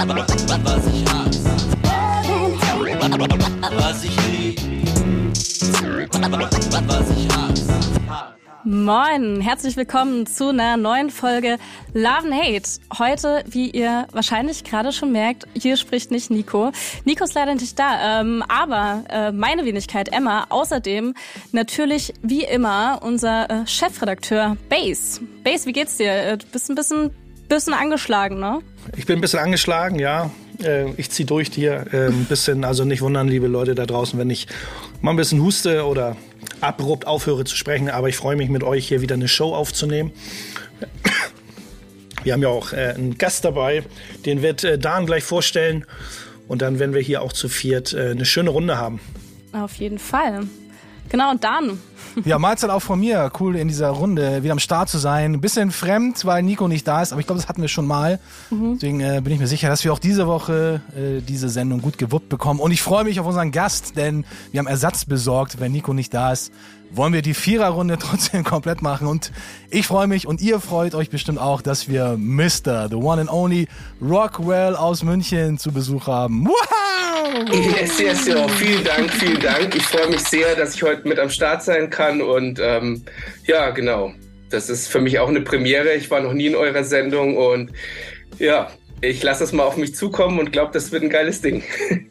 Was ich. Moin, herzlich willkommen zu einer neuen Folge Love and Hate. Heute, wie ihr wahrscheinlich gerade schon merkt, hier spricht nicht Nico. Nico ist leider nicht da, ähm, aber äh, meine Wenigkeit Emma, außerdem natürlich wie immer unser äh, Chefredakteur Base. Base, wie geht's dir? Äh, du bist ein bisschen, bisschen angeschlagen, ne? Ich bin ein bisschen angeschlagen, ja. Äh, ich ziehe durch hier äh, ein bisschen, also nicht wundern, liebe Leute da draußen, wenn ich mal ein bisschen huste oder abrupt aufhöre zu sprechen, aber ich freue mich mit euch hier wieder eine Show aufzunehmen. Wir haben ja auch äh, einen Gast dabei, den wird Dan gleich vorstellen und dann werden wir hier auch zu viert eine schöne Runde haben. Auf jeden Fall. Genau, und dann. Ja, Mahlzeit auch von mir. Cool, in dieser Runde wieder am Start zu sein. Ein bisschen fremd, weil Nico nicht da ist, aber ich glaube, das hatten wir schon mal. Mhm. Deswegen äh, bin ich mir sicher, dass wir auch diese Woche äh, diese Sendung gut gewuppt bekommen. Und ich freue mich auf unseren Gast, denn wir haben Ersatz besorgt, wenn Nico nicht da ist wollen wir die Viererrunde trotzdem komplett machen. Und ich freue mich und ihr freut euch bestimmt auch, dass wir Mr. The One and Only Rockwell aus München zu Besuch haben. Wow! Yes, yes, ja. Vielen Dank, vielen Dank. Ich freue mich sehr, dass ich heute mit am Start sein kann. Und ähm, ja, genau. Das ist für mich auch eine Premiere. Ich war noch nie in eurer Sendung und ja, ich lasse es mal auf mich zukommen und glaube, das wird ein geiles Ding.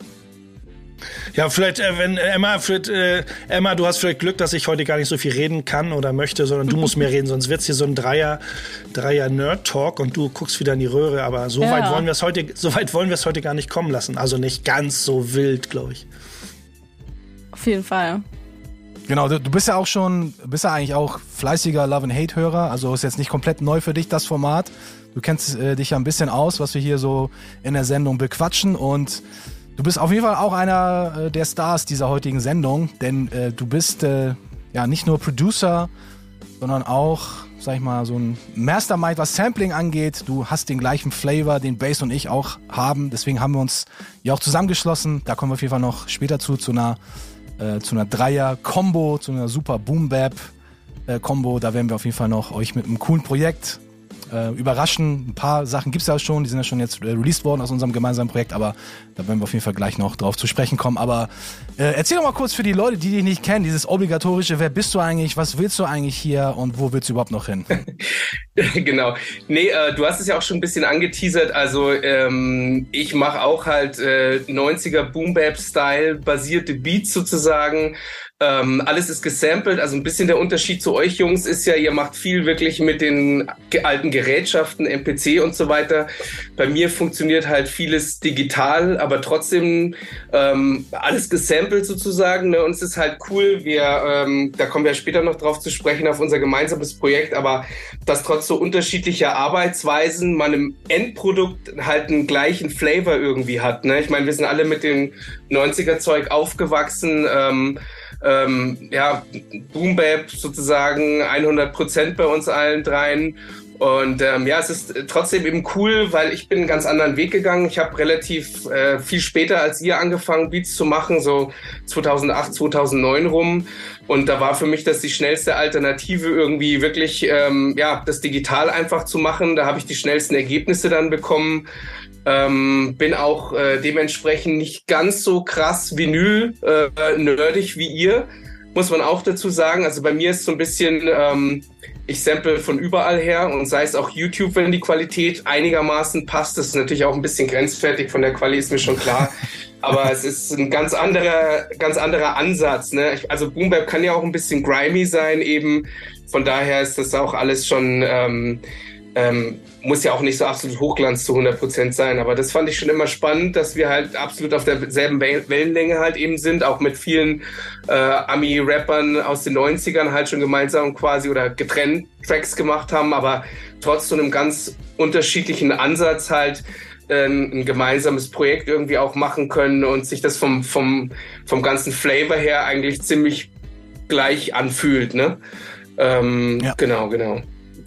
Ja, vielleicht, äh, wenn äh, Emma, vielleicht, äh, Emma, du hast vielleicht Glück, dass ich heute gar nicht so viel reden kann oder möchte, sondern du musst mehr reden, sonst wird's hier so ein Dreier, Dreier Nerd-Talk und du guckst wieder in die Röhre. Aber so ja. weit wollen wir es heute, so weit wollen wir es heute gar nicht kommen lassen. Also nicht ganz so wild, glaube ich. Auf jeden Fall. Genau, du, du, bist ja auch schon, bist ja eigentlich auch fleißiger Love and Hate Hörer, also ist jetzt nicht komplett neu für dich das Format. Du kennst äh, dich ja ein bisschen aus, was wir hier so in der Sendung bequatschen und Du bist auf jeden Fall auch einer äh, der Stars dieser heutigen Sendung, denn äh, du bist äh, ja nicht nur Producer, sondern auch, sag ich mal, so ein Mastermind, was Sampling angeht. Du hast den gleichen Flavor, den Bass und ich auch haben. Deswegen haben wir uns ja auch zusammengeschlossen. Da kommen wir auf jeden Fall noch später zu, zu einer, äh, zu einer Dreier-Combo, zu einer super Boom-Bap-Combo. Äh, da werden wir auf jeden Fall noch euch mit einem coolen Projekt äh, überraschen. Ein paar Sachen gibt's ja schon, die sind ja schon jetzt äh, released worden aus unserem gemeinsamen Projekt, aber da werden wir auf jeden Fall gleich noch drauf zu sprechen kommen. Aber äh, erzähl doch mal kurz für die Leute, die dich nicht kennen, dieses obligatorische, wer bist du eigentlich, was willst du eigentlich hier und wo willst du überhaupt noch hin? genau. Nee, äh, du hast es ja auch schon ein bisschen angeteasert. Also ähm, ich mache auch halt äh, 90er Boom Bap Style basierte Beats sozusagen. Ähm, alles ist gesampelt. Also ein bisschen der Unterschied zu euch Jungs ist ja, ihr macht viel wirklich mit den alten Gerätschaften, MPC und so weiter. Bei mir funktioniert halt vieles digital, aber trotzdem ähm, alles gesampelt sozusagen. Ne? Und es ist halt cool. Wir, ähm, da kommen wir später noch drauf zu sprechen auf unser gemeinsames Projekt, aber dass trotz so unterschiedlicher Arbeitsweisen man im Endprodukt halt einen gleichen Flavor irgendwie hat. Ne? Ich meine, wir sind alle mit dem 90er Zeug aufgewachsen. Ähm, ähm, ja, Boom Bap sozusagen 100 Prozent bei uns allen dreien. Und ähm, ja, es ist trotzdem eben cool, weil ich bin einen ganz anderen Weg gegangen. Ich habe relativ äh, viel später als ihr angefangen, Beats zu machen, so 2008, 2009 rum. Und da war für mich das die schnellste Alternative, irgendwie wirklich ähm, ja das digital einfach zu machen. Da habe ich die schnellsten Ergebnisse dann bekommen. Ähm, bin auch äh, dementsprechend nicht ganz so krass Vinyl äh, nerdig wie ihr, muss man auch dazu sagen. Also bei mir ist so ein bisschen, ähm, ich sample von überall her und sei es auch YouTube, wenn die Qualität einigermaßen passt. Das ist natürlich auch ein bisschen grenzfertig von der Qualität, ist mir schon klar. Aber es ist ein ganz anderer, ganz anderer Ansatz. Ne? Also Boom Bap kann ja auch ein bisschen grimy sein eben. Von daher ist das auch alles schon ähm, ähm, muss ja auch nicht so absolut Hochglanz zu 100 Prozent sein, aber das fand ich schon immer spannend, dass wir halt absolut auf derselben Wellenlänge halt eben sind, auch mit vielen äh, Ami-Rappern aus den 90ern halt schon gemeinsam quasi oder getrennt Tracks gemacht haben, aber trotz so einem ganz unterschiedlichen Ansatz halt äh, ein gemeinsames Projekt irgendwie auch machen können und sich das vom, vom, vom ganzen Flavor her eigentlich ziemlich gleich anfühlt, ne? Ähm, ja. Genau, genau.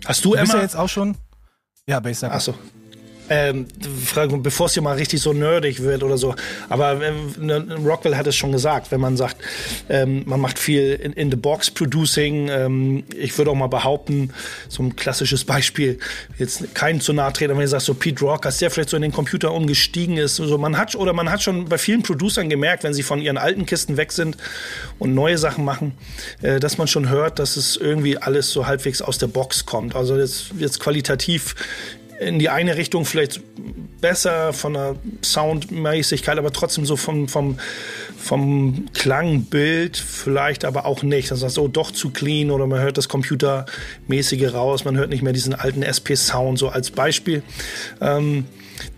Hast du, Emma? Du bist ja jetzt auch schon ja, Bass Achso. Ähm, bevor es hier mal richtig so nerdig wird oder so. Aber äh, ne, Rockwell hat es schon gesagt, wenn man sagt, ähm, man macht viel in, in the box Producing. Ähm, ich würde auch mal behaupten, so ein klassisches Beispiel, jetzt keinen zu nahe treten, wenn ihr sagt, so Pete Rock, dass der vielleicht so in den Computer umgestiegen ist. So, man hat, oder man hat schon bei vielen Producern gemerkt, wenn sie von ihren alten Kisten weg sind und neue Sachen machen, äh, dass man schon hört, dass es irgendwie alles so halbwegs aus der Box kommt. Also jetzt, jetzt qualitativ in die eine Richtung vielleicht besser von der Soundmäßigkeit, aber trotzdem so vom, vom, vom Klangbild vielleicht aber auch nicht. Das heißt, oh, doch zu clean oder man hört das Computermäßige raus, man hört nicht mehr diesen alten SP-Sound so als Beispiel. Ähm,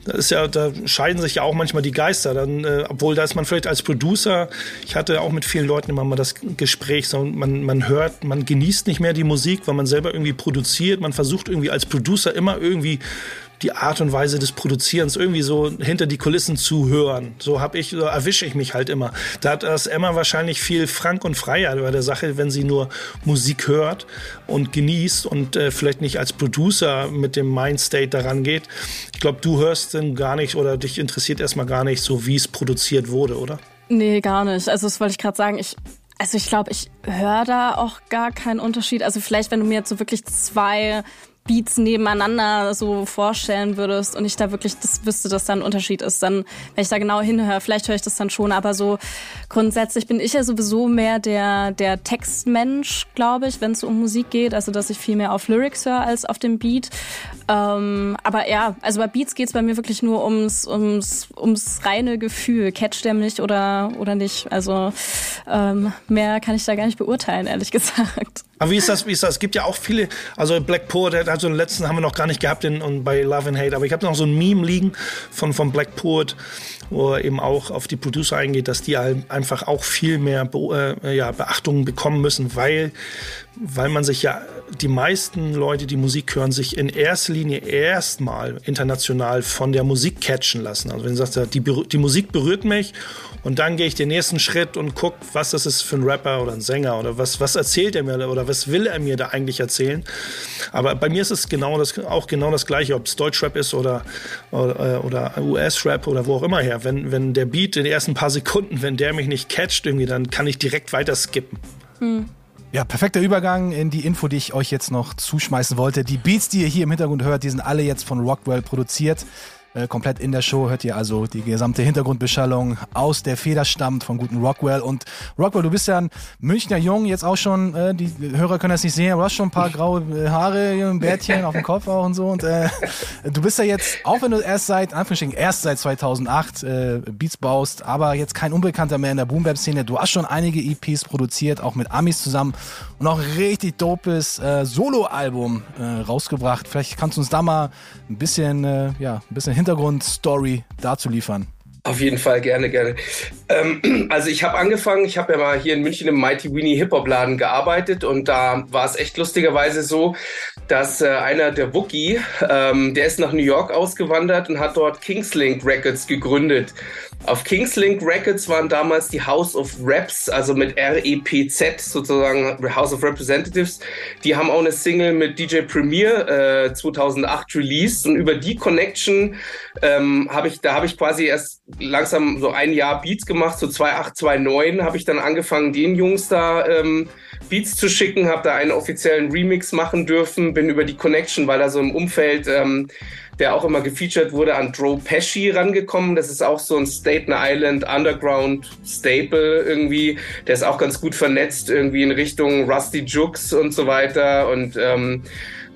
das ist ja, da scheiden sich ja auch manchmal die Geister. Dann, äh, obwohl da ist man vielleicht als Producer, ich hatte auch mit vielen Leuten immer mal das Gespräch, so, man, man hört, man genießt nicht mehr die Musik, weil man selber irgendwie produziert. Man versucht irgendwie als Producer immer irgendwie die Art und Weise des Produzierens irgendwie so hinter die Kulissen zu hören. So habe ich, so erwische ich mich halt immer. Da hat das Emma wahrscheinlich viel frank und freier bei der Sache, wenn sie nur Musik hört und genießt und äh, vielleicht nicht als Producer mit dem Mindstate daran geht. Ich glaube, du hörst dann gar nicht oder dich interessiert erstmal gar nicht so, wie es produziert wurde, oder? Nee, gar nicht. Also das wollte ich gerade sagen. Ich also ich glaube, ich höre da auch gar keinen Unterschied. Also vielleicht, wenn du mir jetzt so wirklich zwei Beats nebeneinander so vorstellen würdest und ich da wirklich das wüsste, dass da ein Unterschied ist, dann, wenn ich da genau hinhöre, vielleicht höre ich das dann schon, aber so grundsätzlich bin ich ja sowieso mehr der, der Textmensch, glaube ich, wenn es um Musik geht, also dass ich viel mehr auf Lyrics höre als auf dem Beat. Ähm, aber ja, also bei Beats geht's bei mir wirklich nur ums, ums, ums reine Gefühl, catcht der mich oder, oder nicht. Also ähm, mehr kann ich da gar nicht beurteilen, ehrlich gesagt. Aber wie ist das? Wie ist das? Es gibt ja auch viele, also Black Poet, also den letzten haben wir noch gar nicht gehabt in, und bei Love and Hate, aber ich habe noch so ein Meme liegen von, von Black Poet, wo eben auch auf die Producer eingeht, dass die einfach auch viel mehr Be äh, ja, Beachtung bekommen müssen, weil, weil man sich ja, die meisten Leute, die Musik hören, sich in erster Linie erstmal international von der Musik catchen lassen. Also wenn du sagst, die, die Musik berührt mich und dann gehe ich den nächsten Schritt und gucke, was das ist für ein Rapper oder ein Sänger oder was, was erzählt er mir oder was will er mir da eigentlich erzählen. Aber bei mir ist es genau das, auch genau das Gleiche, ob es Deutschrap ist oder, oder, oder US-Rap oder wo auch immer her. Wenn, wenn der Beat in den ersten paar Sekunden, wenn der mich nicht catcht irgendwie, dann kann ich direkt weiter skippen. Hm. Ja, perfekter Übergang in die Info, die ich euch jetzt noch zuschmeißen wollte. Die Beats, die ihr hier im Hintergrund hört, die sind alle jetzt von Rockwell produziert. Äh, komplett in der Show hört ihr also die gesamte Hintergrundbeschallung aus der Feder stammt vom guten Rockwell. Und Rockwell, du bist ja ein Münchner Jung, jetzt auch schon, äh, die Hörer können das nicht sehen, aber du hast schon ein paar graue äh, Haare, ein Bärtchen auf dem Kopf auch und so. Und äh, du bist ja jetzt, auch wenn du erst seit, Anführungsstrichen, erst seit 2008 äh, Beats baust, aber jetzt kein Unbekannter mehr in der Boom-Bap-Szene. Du hast schon einige EPs produziert, auch mit Amis zusammen und auch richtig dopes Solo-Album rausgebracht. Vielleicht kannst du uns da mal ein bisschen, äh, ja, ein bisschen Hintergrundstory dazu liefern. Auf jeden Fall, gerne, gerne. Ähm, also ich habe angefangen, ich habe ja mal hier in München im Mighty Weenie Hip-Hop-Laden gearbeitet und da war es echt lustigerweise so, dass äh, einer der Wookie, ähm, der ist nach New York ausgewandert und hat dort Kingslink Records gegründet. Auf Kingslink Records waren damals die House of Reps, also mit R-E-P-Z sozusagen House of Representatives. Die haben auch eine Single mit DJ Premier äh, 2008 released und über die Connection ähm, habe ich, da habe ich quasi erst langsam so ein Jahr Beats gemacht, so 2008, 2009 habe ich dann angefangen, den Jungs da ähm, Beats zu schicken, habe da einen offiziellen Remix machen dürfen, bin über die Connection, weil da so im Umfeld ähm, der auch immer gefeatured wurde, an Dro Pesci rangekommen. Das ist auch so ein Staten Island Underground Staple irgendwie. Der ist auch ganz gut vernetzt irgendwie in Richtung Rusty Jukes und so weiter und ähm,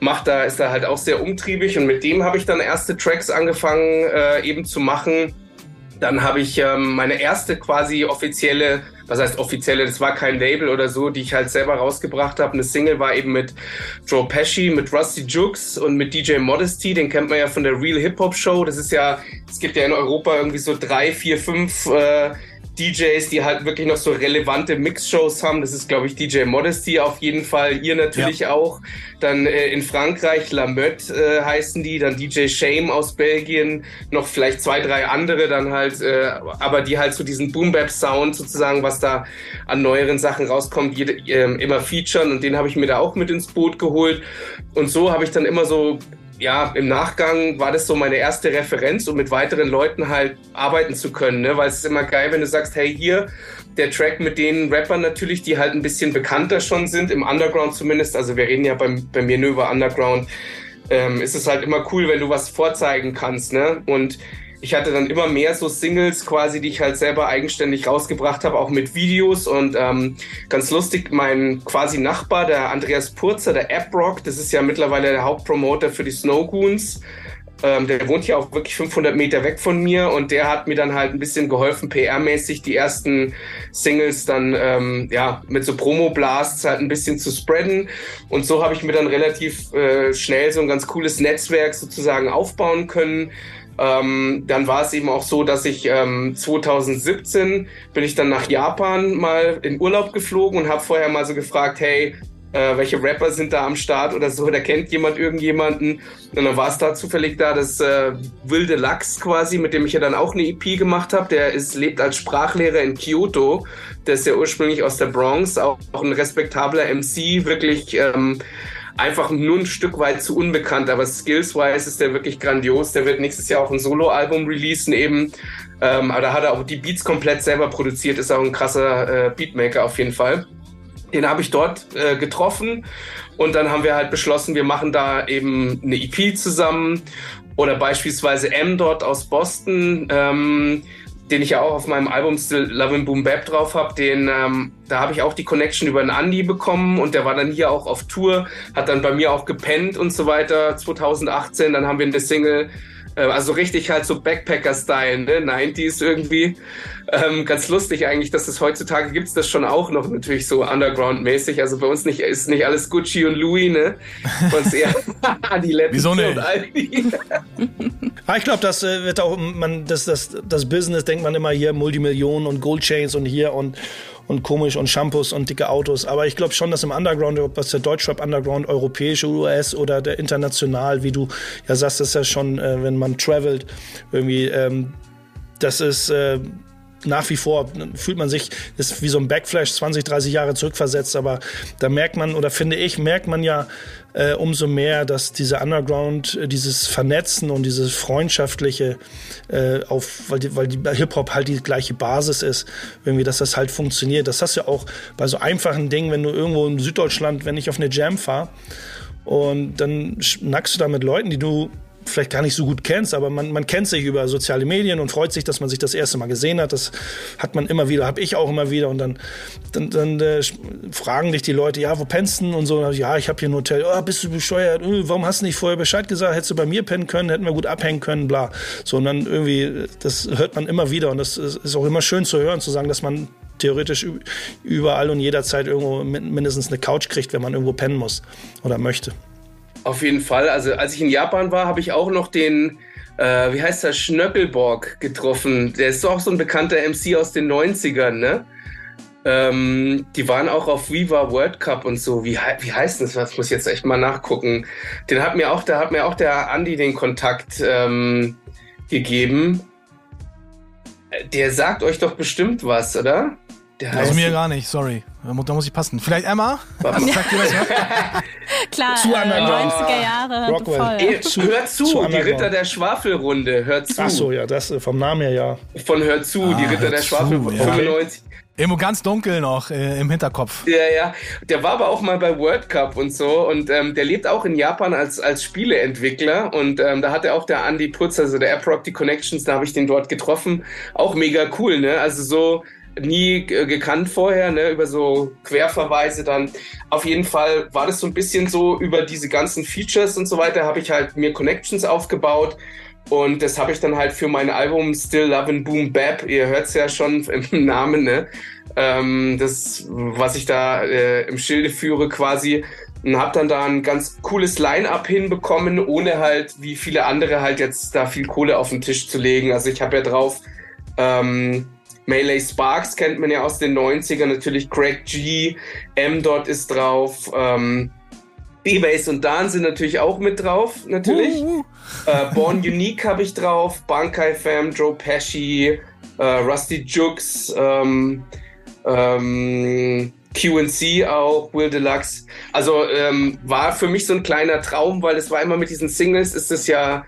macht da, ist da halt auch sehr umtriebig und mit dem habe ich dann erste Tracks angefangen äh, eben zu machen. Dann habe ich ähm, meine erste quasi offizielle was heißt offizielle, das war kein Label oder so, die ich halt selber rausgebracht habe. Eine Single war eben mit Joe Pesci, mit Rusty Jukes und mit DJ Modesty, den kennt man ja von der Real Hip Hop Show. Das ist ja, es gibt ja in Europa irgendwie so drei, vier, fünf äh, DJs, die halt wirklich noch so relevante Mix-Shows haben. Das ist, glaube ich, DJ Modesty auf jeden Fall. Ihr natürlich ja. auch. Dann äh, in Frankreich Lamotte äh, heißen die. Dann DJ Shame aus Belgien. Noch vielleicht zwei, drei andere dann halt. Äh, aber die halt so diesen Boom-Bap-Sound sozusagen, was da an neueren Sachen rauskommt, jede, äh, immer featuren. Und den habe ich mir da auch mit ins Boot geholt. Und so habe ich dann immer so ja, im Nachgang war das so meine erste Referenz, um mit weiteren Leuten halt arbeiten zu können, ne? weil es ist immer geil, wenn du sagst, hey, hier, der Track mit den Rappern natürlich, die halt ein bisschen bekannter schon sind, im Underground zumindest, also wir reden ja bei, bei mir nur über Underground, ähm, ist es halt immer cool, wenn du was vorzeigen kannst, ne? Und ich hatte dann immer mehr so Singles quasi, die ich halt selber eigenständig rausgebracht habe, auch mit Videos und ähm, ganz lustig, mein quasi Nachbar, der Andreas Purzer, der App-Rock, das ist ja mittlerweile der Hauptpromoter für die Snowgoons, ähm, der wohnt ja auch wirklich 500 Meter weg von mir und der hat mir dann halt ein bisschen geholfen, PR-mäßig die ersten Singles dann ähm, ja mit so Promo-Blasts halt ein bisschen zu spreaden. Und so habe ich mir dann relativ äh, schnell so ein ganz cooles Netzwerk sozusagen aufbauen können. Ähm, dann war es eben auch so, dass ich ähm, 2017 bin ich dann nach Japan mal in Urlaub geflogen und habe vorher mal so gefragt, hey, äh, welche Rapper sind da am Start oder so, da kennt jemand irgendjemanden. Und dann war es da zufällig da, das äh, Wilde Lachs quasi, mit dem ich ja dann auch eine EP gemacht habe. Der ist, lebt als Sprachlehrer in Kyoto. Der ist ja ursprünglich aus der Bronx, auch, auch ein respektabler MC, wirklich ähm, einfach nur ein Stück weit zu unbekannt, aber skills-wise ist der wirklich grandios. Der wird nächstes Jahr auch ein Solo-Album releasen eben. Ähm, aber da hat er auch die Beats komplett selber produziert, ist auch ein krasser äh, Beatmaker auf jeden Fall. Den habe ich dort äh, getroffen und dann haben wir halt beschlossen, wir machen da eben eine EP zusammen oder beispielsweise M dort aus Boston, ähm, den ich ja auch auf meinem Album Still Love and Boom Bap drauf habe, den ähm, da habe ich auch die Connection über einen Andy bekommen und der war dann hier auch auf Tour, hat dann bei mir auch gepennt und so weiter 2018, dann haben wir eine Single äh, also richtig halt so Backpacker-Style, ne? 90s irgendwie. Ähm, ganz lustig eigentlich, dass es heutzutage gibt es das schon auch noch natürlich so Underground-mäßig. Also bei uns nicht, ist nicht alles Gucci und Louis, ne? Bei uns eher die Wieso nicht? und Aldi. Ah, ich glaube, das äh, wird auch, man, das, das, das Business denkt man immer hier, Multimillionen und Goldchains und hier und, und komisch und Shampoos und dicke Autos. Aber ich glaube schon, dass im Underground, ob das der Deutschrap Underground, europäische US oder der international, wie du ja sagst, das ist ja schon, äh, wenn man travelt, irgendwie, ähm, das ist, äh, nach wie vor fühlt man sich, ist wie so ein Backflash 20, 30 Jahre zurückversetzt, aber da merkt man oder finde ich, merkt man ja äh, umso mehr, dass diese Underground, äh, dieses Vernetzen und dieses freundschaftliche äh, auf, weil, die, weil die Hip-Hop halt die gleiche Basis ist, irgendwie, dass das halt funktioniert. Das hast du ja auch bei so einfachen Dingen, wenn du irgendwo in Süddeutschland, wenn ich auf eine Jam fahre und dann schnackst du da mit Leuten, die du vielleicht gar nicht so gut kennst, aber man, man kennt sich über soziale Medien und freut sich, dass man sich das erste Mal gesehen hat. Das hat man immer wieder, habe ich auch immer wieder. Und dann, dann, dann äh, fragen dich die Leute, ja, wo pennst du? Und so, ja, ich habe hier ein Hotel. Oh, bist du bescheuert? Oh, warum hast du nicht vorher Bescheid gesagt? Hättest du bei mir pennen können, hätten wir gut abhängen können, bla. So, und dann irgendwie, das hört man immer wieder. Und das ist auch immer schön zu hören, zu sagen, dass man theoretisch überall und jederzeit irgendwo mindestens eine Couch kriegt, wenn man irgendwo pennen muss oder möchte. Auf jeden Fall. Also als ich in Japan war, habe ich auch noch den, äh, wie heißt der, Schnöckelborg getroffen. Der ist auch so ein bekannter MC aus den 90ern, ne? Ähm, die waren auch auf Viva World Cup und so. Wie, wie heißt das? Das muss ich jetzt echt mal nachgucken. Den hat mir auch, da hat mir auch der Andi den Kontakt ähm, gegeben. Der sagt euch doch bestimmt was, oder? Der Also mir gar nicht, sorry. Da mu- da muss ich passen. Vielleicht Emma? Mal. Sagt das was? Klar, Zu äh, underground. 90er Jahre. Rockwell. Voll. Ey, hört zu, zu die. Ritter der Schwafelrunde, hört zu. Ach so, ja, das äh, vom Namen her ja. Von Hört zu, die Ah, Ritter Hört der zu, Schwafelrunde, ja. 95. Irgendwo ganz dunkel noch äh, im Hinterkopf. Ja, ja. Der war aber auch mal bei World Cup und so. Und ähm, der lebt auch in Japan als, als Spieleentwickler. Und ähm, da hat er auch der Andy Putz, also der AppRock, die Connections, da habe ich den dort getroffen. Auch mega cool, ne? Also so nie äh, gekannt vorher, ne? Über so Querverweise dann. Auf jeden Fall war das so ein bisschen so über diese ganzen Features und so weiter, habe ich halt mir Connections aufgebaut. Und das habe ich dann halt für mein Album Still Lovin' Boom Bap, ihr hört es ja schon im Namen, ne? Ähm, das, was ich da äh, im Schilde führe quasi. Und habe dann da ein ganz cooles Line-Up hinbekommen, ohne halt wie viele andere halt jetzt da viel Kohle auf den Tisch zu legen. Also ich habe ja drauf ähm, Melee Sparks kennt man ja aus den 90ern, natürlich Craig G, M dort ist drauf, ähm, D-Base und Dan sind natürlich auch mit drauf, natürlich. Äh, Born Unique habe ich drauf, Bankai Fam, Joe Pesci, äh, Rusty Jukes, ähm, ähm, QC auch, Will Deluxe. Also ähm, war für mich so ein kleiner Traum, weil es war immer mit diesen Singles, ist es ja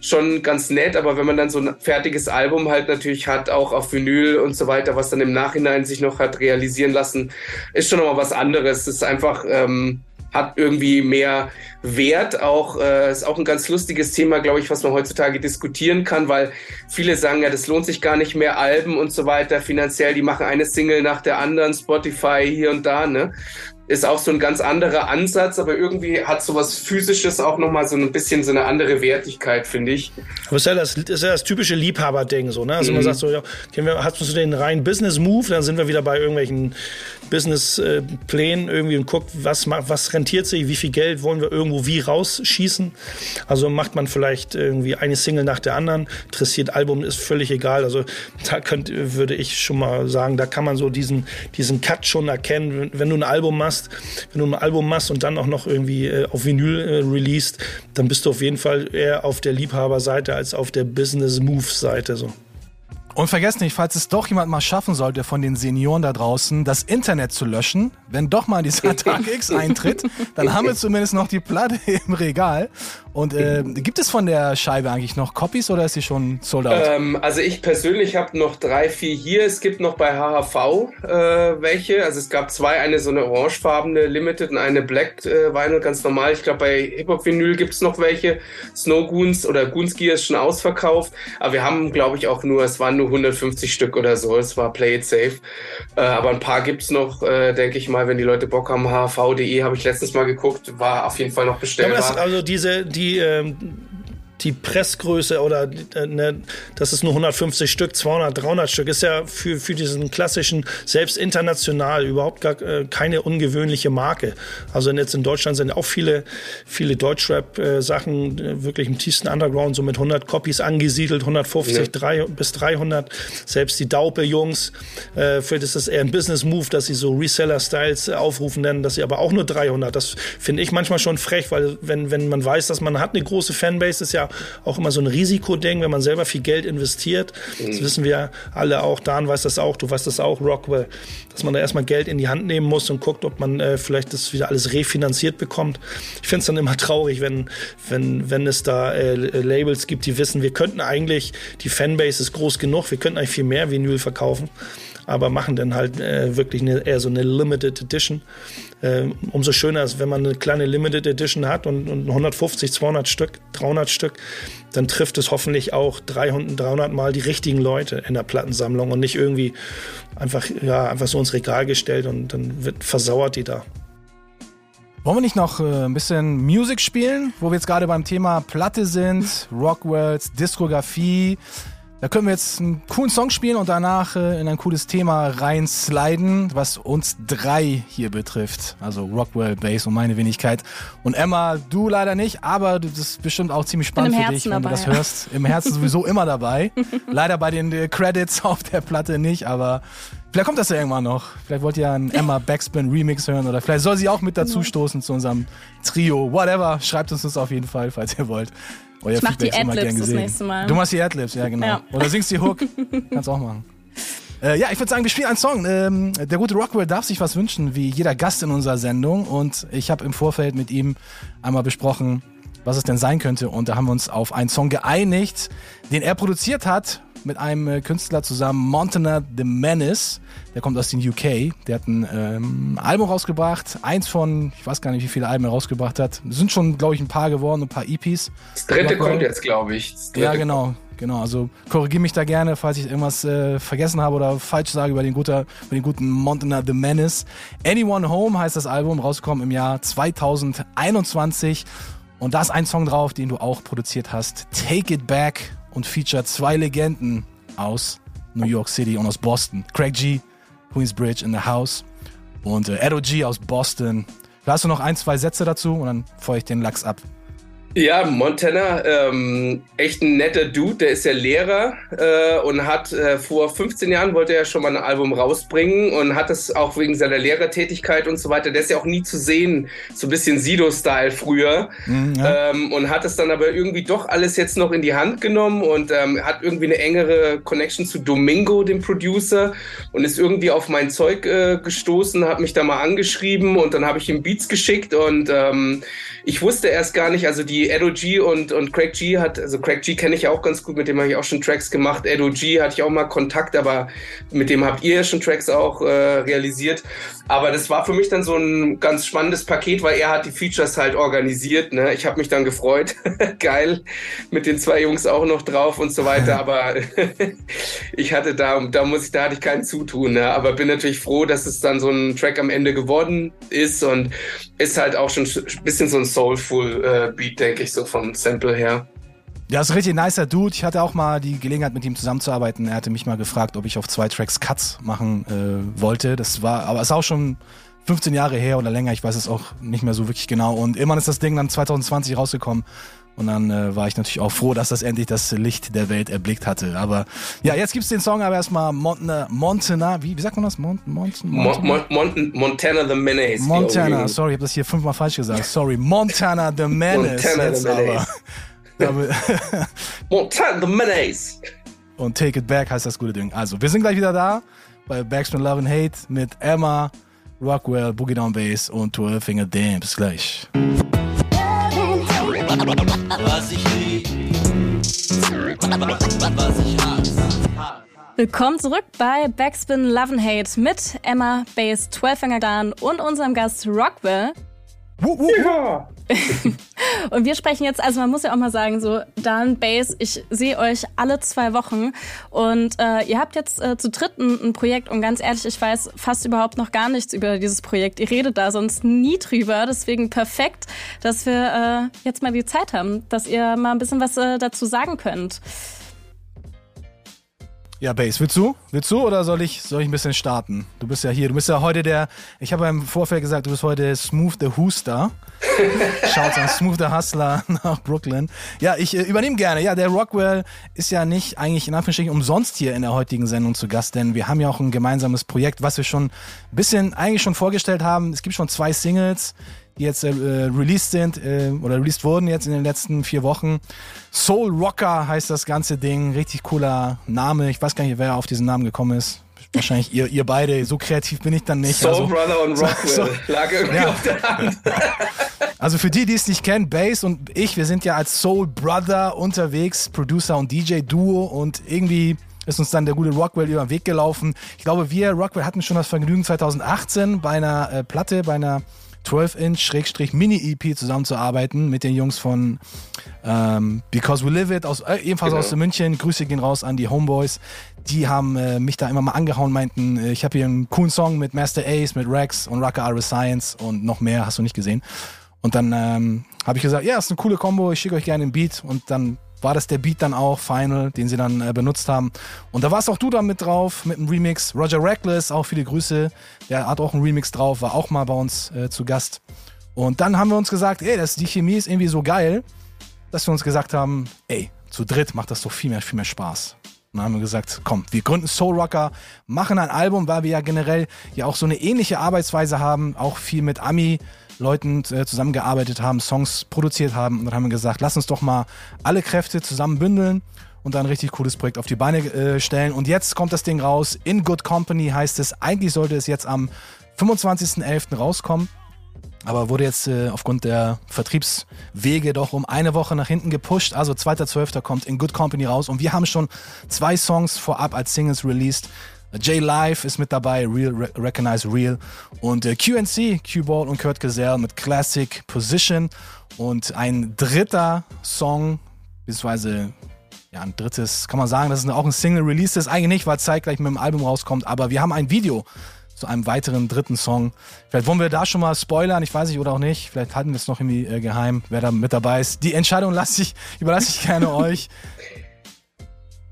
schon ganz nett, aber wenn man dann so ein fertiges Album halt natürlich hat, auch auf Vinyl und so weiter, was dann im Nachhinein sich noch hat realisieren lassen, ist schon nochmal was anderes. Es ist einfach, ähm, hat irgendwie mehr Wert. Auch äh, ist auch ein ganz lustiges Thema, glaube ich, was man heutzutage diskutieren kann, weil viele sagen ja, das lohnt sich gar nicht mehr, Alben und so weiter finanziell. Die machen eine Single nach der anderen, Spotify hier und da, ne? Ist auch so ein ganz anderer Ansatz, aber irgendwie hat so was Physisches auch nochmal so ein bisschen so eine andere Wertigkeit, finde ich. Aber ist ja das, ist ja das typische Liebhaberding so, ne? Also mhm. man sagt so, ja, wir, hast du den reinen Business-Move, dann sind wir wieder bei irgendwelchen Business-Plänen irgendwie und guckt, was, was rentiert sich, wie viel Geld wollen wir irgendwo wie rausschießen. Also macht man vielleicht irgendwie eine Single nach der anderen, interessiert Album, ist völlig egal. Also da könnte, würde ich schon mal sagen, da kann man so diesen, diesen Cut schon erkennen, wenn du ein Album machst, machst, wenn du ein Album machst und dann auch noch irgendwie äh, auf Vinyl äh, released, dann bist du auf jeden Fall eher auf der Liebhaberseite als auf der Business-Move-Seite. So. Und vergesst nicht, falls es doch jemand mal schaffen sollte von den Senioren da draußen, das Internet zu löschen, wenn doch mal dieser Tag X eintritt, dann haben wir zumindest noch die Platte im Regal. Und äh, gibt es von der Scheibe eigentlich noch Copies oder ist sie schon sold out? Ähm, also ich persönlich habe noch drei, vier hier. Es gibt noch bei HHV äh, welche. Also es gab zwei, eine so eine orangefarbene Limited und eine Black äh, Vinyl, ganz normal. Ich glaube bei Hip Hop Vinyl gibt es noch welche. Snow Goons oder Goons Gear ist schon ausverkauft. Aber wir haben, glaube ich, auch nur, es waren nur 150 Stück oder so. Es war Play It Safe. Äh, aber ein paar gibt es noch, äh, denke ich mal, wenn die Leute Bock haben. HHV.de habe ich letztens mal geguckt, war auf jeden Fall noch bestellbar. Ja, das, also diese, die ähm, die Pressgröße oder äh, ne, das ist nur 150 Stück, 200, 300 Stück, ist ja für, für diesen klassischen, selbst international, überhaupt gar äh, keine ungewöhnliche Marke. Also jetzt in Deutschland sind auch viele, viele Deutschrap-Sachen äh, wirklich im tiefsten Underground so mit 100 Copies angesiedelt, 150 ja. drei, bis 300. Selbst die Daupe-Jungs, äh, für das ist eher ein Business-Move, dass sie so Reseller-Styles aufrufen nennen, dass sie aber auch nur 300. Das finde ich manchmal schon frech, weil wenn, wenn man weiß, dass man hat eine große Fanbase, ist ja auch immer so ein Risikoding, wenn man selber viel Geld investiert. Mhm. Das wissen wir alle auch. Dan weiß das auch, du weißt das auch, Rockwell, dass man da erstmal Geld in die Hand nehmen muss und guckt, ob man äh, vielleicht das wieder alles refinanziert bekommt. Ich finde es dann immer traurig, wenn, wenn, wenn es da äh, Labels gibt, die wissen, wir könnten eigentlich, die Fanbase ist groß genug, wir könnten eigentlich viel mehr Vinyl verkaufen aber machen dann halt äh, wirklich eine, eher so eine Limited Edition. Äh, umso schöner ist, wenn man eine kleine Limited Edition hat und, und 150, 200 Stück, 300 Stück, dann trifft es hoffentlich auch 300, 300 Mal die richtigen Leute in der Plattensammlung und nicht irgendwie einfach, ja, einfach so ins Regal gestellt und dann wird versauert die da. Wollen wir nicht noch äh, ein bisschen Musik spielen, wo wir jetzt gerade beim Thema Platte sind, Rockworlds, Diskografie, da können wir jetzt einen coolen Song spielen und danach äh, in ein cooles Thema reinsliden, was uns drei hier betrifft. Also Rockwell, Bass und meine Wenigkeit. Und Emma, du leider nicht, aber das ist bestimmt auch ziemlich spannend für dich, wenn dabei, du das hörst. Im Herzen sowieso immer dabei. leider bei den äh, Credits auf der Platte nicht, aber vielleicht kommt das ja irgendwann noch. Vielleicht wollt ihr einen Emma Backspin Remix hören oder vielleicht soll sie auch mit dazu stoßen zu unserem Trio. Whatever, schreibt uns das auf jeden Fall, falls ihr wollt. Euer ich mach die Adlibs das nächste Mal. Du machst die Adlibs, ja genau. Ja. Oder singst die Hook. Kannst auch machen. Äh, ja, ich würde sagen, wir spielen einen Song. Ähm, der gute Rockwell darf sich was wünschen, wie jeder Gast in unserer Sendung. Und ich habe im Vorfeld mit ihm einmal besprochen, was es denn sein könnte. Und da haben wir uns auf einen Song geeinigt, den er produziert hat mit einem äh, Künstler zusammen, Montana the Menace. Der kommt aus den UK. Der hat ein ähm, Album rausgebracht. Eins von, ich weiß gar nicht, wie viele Alben er rausgebracht hat. Es sind schon, glaube ich, ein paar geworden, ein paar EPs. Das dritte Rockwell. kommt jetzt, glaube ich. Ja, genau. Genau, also korrigiere mich da gerne, falls ich irgendwas äh, vergessen habe oder falsch sage über den, guter, über den guten Montana the Menace. Anyone Home heißt das Album, rausgekommen im Jahr 2021. Und da ist ein Song drauf, den du auch produziert hast. Take It Back und featuret zwei Legenden aus New York City und aus Boston. Craig G, Queensbridge in the House und äh, Edo G aus Boston. Da hast du noch ein, zwei Sätze dazu und dann feuere ich den Lachs ab. Ja, Montana, ähm, echt ein netter Dude, der ist ja Lehrer äh, und hat äh, vor 15 Jahren wollte er schon mal ein Album rausbringen und hat es auch wegen seiner Lehrertätigkeit und so weiter, der ist ja auch nie zu sehen, so ein bisschen Sido-Style früher Mhm, ja. ähm, und hat es dann aber irgendwie doch alles jetzt noch in die Hand genommen und ähm, hat irgendwie eine engere Connection zu Domingo, dem Producer und ist irgendwie auf mein Zeug äh, gestoßen, hat mich da mal angeschrieben und dann habe ich ihm Beats geschickt und ähm, ich wusste erst gar nicht, also die Edo G und, und Craig G hat, also Craig G kenne ich ja auch ganz gut, mit dem habe ich auch schon Tracks gemacht. Edo G hatte ich auch mal Kontakt, aber mit dem habt ihr ja schon Tracks auch äh, realisiert. Aber das war für mich dann so ein ganz spannendes Paket, weil er hat die Features halt organisiert. Ne? Ich habe mich dann gefreut. Geil, mit den zwei Jungs auch noch drauf und so weiter. Aber ich hatte da, da muss ich, da hatte ich kein Zutun. Ne? Aber bin natürlich froh, dass es dann so ein Track am Ende geworden ist und ist halt auch schon ein bisschen so ein Soulful äh, Beat, denke ich, so vom Sample her. Ja, ist ein richtig nicer Dude. Ich hatte auch mal die Gelegenheit, mit ihm zusammenzuarbeiten. Er hatte mich mal gefragt, ob ich auf zwei Tracks Cuts machen äh, wollte. Das war, aber es ist auch schon 15 Jahre her oder länger. Ich weiß es auch nicht mehr so wirklich genau. Und immerhin ist das Ding dann 2020 rausgekommen. Und dann äh, war ich natürlich auch froh, dass das endlich das Licht der Welt erblickt hatte. Aber ja, jetzt gibt's den Song aber erstmal Montana, Montana, wie, wie sagt man das? Mont, Mont, Mon Mon Mon Montana the Menace. Montana, sorry, ich habe das hier fünfmal falsch gesagt. Sorry, Montana the Menace. Montana the. Menace. Montana the Menace. Und Take It Back heißt das gute Ding. Also, wir sind gleich wieder da bei Backspin Love and Hate mit Emma, Rockwell, Boogie Down Bass und 12 Finger Damn. Bis gleich. Was ich lieb. Was ich hasse. Willkommen zurück bei Backspin Love and Hate mit Emma, Bass, 12 Finger Dan und unserem Gast Rockwell. Ja. Und wir sprechen jetzt, also man muss ja auch mal sagen, so Dan, Bass, ich sehe euch alle zwei Wochen und äh, ihr habt jetzt äh, zu dritt ein, ein Projekt und ganz ehrlich, ich weiß fast überhaupt noch gar nichts über dieses Projekt. Ihr redet da sonst nie drüber, deswegen perfekt, dass wir äh, jetzt mal die Zeit haben, dass ihr mal ein bisschen was äh, dazu sagen könnt. Ja, Bass, willst du? Willst du oder soll ich, soll ich ein bisschen starten? Du bist ja hier, du bist ja heute der, ich habe ja im Vorfeld gesagt, du bist heute Smooth the Hooster. Schaut an Smooth the Hustler nach Brooklyn. Ja, ich äh, übernehme gerne. Ja, der Rockwell ist ja nicht eigentlich in Anführungsstrichen umsonst hier in der heutigen Sendung zu Gast, denn wir haben ja auch ein gemeinsames Projekt, was wir schon ein bisschen eigentlich schon vorgestellt haben. Es gibt schon zwei Singles, die jetzt äh, released sind äh, oder released wurden jetzt in den letzten vier Wochen. Soul Rocker heißt das ganze Ding. Richtig cooler Name. Ich weiß gar nicht, wer auf diesen Namen gekommen ist. Wahrscheinlich ihr, ihr beide. So kreativ bin ich dann nicht. Soul Also- Brother und Rockwell so- lag irgendwie Ja. auf der Hand. Also für die, die es nicht kennen, Bass und ich, wir sind ja als Soul Brother unterwegs, Producer und DJ Duo und irgendwie ist uns dann der gute Rockwell über den Weg gelaufen. Ich glaube, wir, Rockwell, hatten schon das Vergnügen 2018 bei einer äh, Platte, bei einer 12-Inch-Mini-EP zusammenzuarbeiten mit den Jungs von ähm, Because We Live It, aus, äh, ebenfalls Genau. aus München. Grüße gehen raus an die Homeboys. Die haben äh, mich da immer mal angehauen, meinten, äh, ich habe hier einen coolen Song mit Master Ace, mit Rex und Rucker Aris Science und noch mehr, hast du nicht gesehen. Und dann ähm, habe ich gesagt, ja, ist eine coole Combo, ich schicke euch gerne den Beat. Und dann war das der Beat dann auch, Final, den sie dann äh, benutzt haben. Und da warst auch du dann mit drauf, mit einem Remix. Roger Reckless, auch viele Grüße, der hat auch einen Remix drauf, war auch mal bei uns äh, zu Gast. Und dann haben wir uns gesagt, ey, das, die Chemie ist irgendwie so geil, dass wir uns gesagt haben, ey, zu dritt macht das doch viel mehr, viel mehr Spaß. Und dann haben wir gesagt, komm, wir gründen Soul Rocker, machen ein Album, weil wir ja generell ja auch so eine ähnliche Arbeitsweise haben, auch viel mit Ami Leuten äh, zusammengearbeitet haben, Songs produziert haben. Und dann haben wir gesagt, lass uns doch mal alle Kräfte zusammen bündeln und dann ein richtig cooles Projekt auf die Beine äh, stellen. Und jetzt kommt das Ding raus. In Good Company heißt es. Eigentlich sollte es jetzt am 25.11. rauskommen. Aber wurde jetzt äh, aufgrund der Vertriebswege doch um eine Woche nach hinten gepusht. Also 2.12. kommt In Good Company raus. Und wir haben schon zwei Songs vorab als Singles released. J Live ist mit dabei, Real Re Recognize Real. Und äh, QNC, Q-Ball und Kurt Gesell mit Classic Position. Und ein dritter Song, beziehungsweise ja, ein drittes, kann man sagen, dass es auch ein Single Release ist. Eigentlich nicht, weil zeitgleich mit dem Album rauskommt, aber wir haben ein Video zu einem weiteren dritten Song. Vielleicht wollen wir da schon mal spoilern, ich weiß nicht oder auch nicht. Vielleicht halten wir es noch irgendwie äh, geheim, wer da mit dabei ist. Die Entscheidung lasse ich, überlasse ich gerne euch.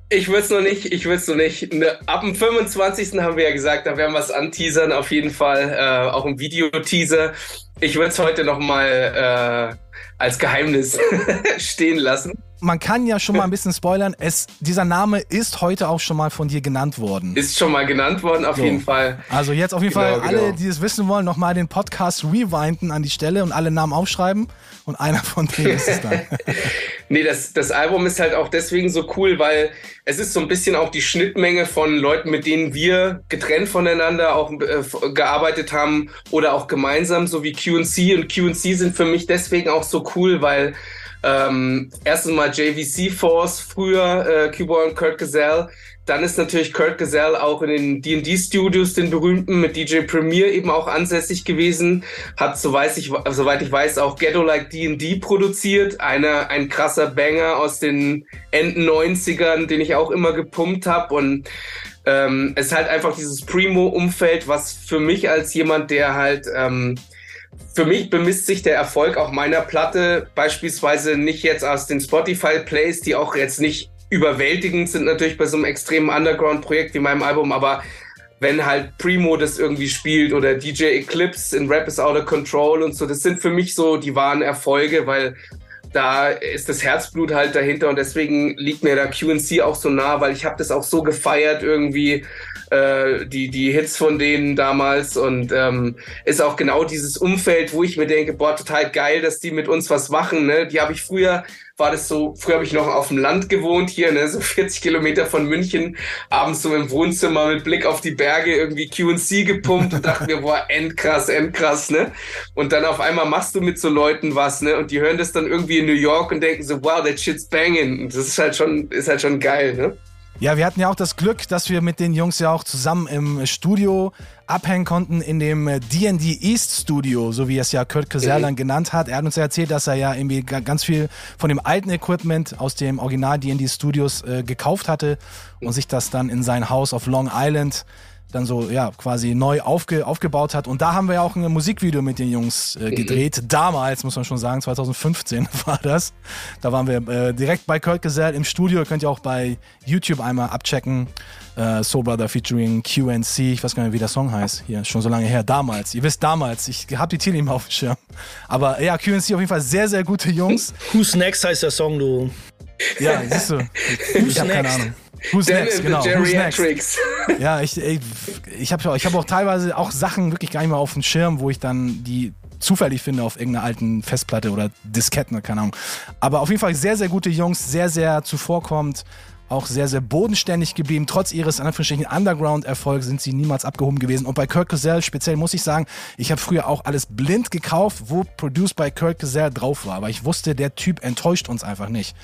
Ich will es noch nicht, ich will es noch nicht. Ne, ab dem 25. haben wir ja gesagt, da werden wir es anteasern, auf jeden Fall. Äh, auch ein Videoteaser. Ich will es heute noch mal äh, als Geheimnis stehen lassen man kann ja schon mal ein bisschen spoilern. Es, dieser Name ist heute auch schon mal von dir genannt worden. Ist schon mal genannt worden, auf so. jeden Fall. Also jetzt auf jeden genau, Fall alle, genau. die es wissen wollen, nochmal den Podcast rewinden an die Stelle und alle Namen aufschreiben. Und einer von denen ist es dann. nee, das, das Album ist halt auch deswegen so cool, weil es ist so ein bisschen auch die Schnittmenge von Leuten, mit denen wir getrennt voneinander auch äh, gearbeitet haben oder auch gemeinsam, so wie QC. Und QC sind für mich deswegen auch so cool, weil ähm, erstens mal JVC Force, früher äh, Cuba und Kurt Gazelle. Dann ist natürlich Kurt Gazelle auch in den D&D Studios, den berühmten, mit DJ Premier eben auch ansässig gewesen. Hat, so weiß ich, soweit ich weiß, auch Ghetto Like D&D produziert. Einer, ein krasser Banger aus den Enden 90ern, den ich auch immer gepumpt habe. Und ähm, es ist halt einfach dieses Primo-Umfeld, was für mich als jemand, der halt... Ähm, für mich bemisst sich der Erfolg auch meiner Platte beispielsweise nicht jetzt aus den Spotify-Plays, die auch jetzt nicht überwältigend sind natürlich bei so einem extremen Underground-Projekt wie meinem Album, aber wenn halt Primo das irgendwie spielt oder DJ Eclipse in Rap is Out of Control und so, das sind für mich so die wahren Erfolge, weil da ist das Herzblut halt dahinter und deswegen liegt mir da QC auch so nah, weil ich habe das auch so gefeiert irgendwie äh, die, die Hits von denen damals und ähm, ist auch genau dieses Umfeld, wo ich mir denke, boah, total geil, dass die mit uns was machen. Ne? Die habe ich früher, war das so, früher habe ich noch auf dem Land gewohnt hier, ne? so 40 Kilometer von München, abends so im Wohnzimmer mit Blick auf die Berge irgendwie QC gepumpt und dachte mir, boah, endkrass, endkrass, ne? Und dann auf einmal machst du mit so Leuten was, ne? Und die hören das dann irgendwie in New York und denken so, wow, that shit's banging. Und das ist halt schon, ist halt schon geil, ne? Ja, wir hatten ja auch das Glück, dass wir mit den Jungs ja auch zusammen im Studio abhängen konnten in dem D&D East Studio, so wie es ja Kurt Cosell dann genannt hat. Er hat uns ja erzählt, dass er ja irgendwie ganz viel von dem alten Equipment aus dem Original D&D Studios äh, gekauft hatte und sich das dann in sein Haus auf Long Island dann so ja quasi neu aufge, aufgebaut hat. Und da haben wir ja auch ein Musikvideo mit den Jungs äh, gedreht. Mhm. Damals, muss man schon sagen, 2015 war das. Da waren wir äh, direkt bei Kurt Gesell im Studio. Könnt ihr auch bei YouTube einmal abchecken. Äh, Soul Brother featuring QNC. Ich weiß gar nicht, wie der Song heißt. Hier, schon so lange her. Damals. Ihr wisst damals. Ich habe die Titel mehr auf dem Schirm. Aber ja, QNC auf jeden Fall sehr, sehr gute Jungs. Who's Next heißt der Song, du. Ja, siehst du. Ich, habe keine Ahnung. Who's Then next, genau. Who's next? Ja, ich, ich, ich habe ich hab auch teilweise auch Sachen wirklich gar nicht mehr auf dem Schirm, wo ich dann die zufällig finde auf irgendeiner alten Festplatte oder Disketten, keine Ahnung. Aber auf jeden Fall sehr, sehr gute Jungs, sehr, sehr zuvorkommend, auch sehr, sehr bodenständig geblieben. Trotz ihres Anführungsstrichen Underground-Erfolgs sind sie niemals abgehoben gewesen. Und bei Kirk Gazelle speziell muss ich sagen, ich habe früher auch alles blind gekauft, wo Produced by Kirk Gazelle drauf war. Aber ich wusste, der Typ enttäuscht uns einfach nicht.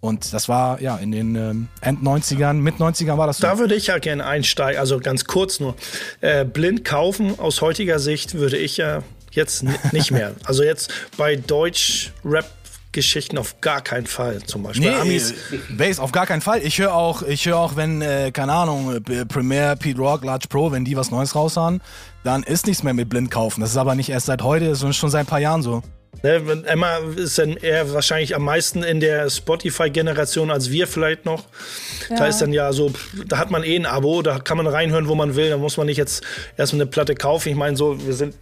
Und das war ja in den ähm, End 90ern, Mit 90ern war das so. Da würde ich ja gerne einsteigen, also ganz kurz nur. Äh, blind kaufen aus heutiger Sicht würde ich ja jetzt nicht mehr. Also jetzt bei Deutsch-Rap Geschichten auf gar keinen Fall, zum Beispiel. Nee, Amis. Bass auf gar keinen Fall. Ich höre auch, ich höre auch, wenn, äh, keine Ahnung, Premiere, Pete Rock, Large Pro, wenn die was Neues raushauen, dann ist nichts mehr mit blind kaufen. Das ist aber nicht erst seit heute, sondern schon seit ein paar Jahren so. Ne, Emma ist dann eher wahrscheinlich am meisten in der Spotify-Generation als wir vielleicht noch. Ja. Da ist dann ja so, da hat man eh ein Abo, da kann man reinhören, wo man will. Da muss man nicht jetzt erstmal eine Platte kaufen. Ich meine, so, wir sind,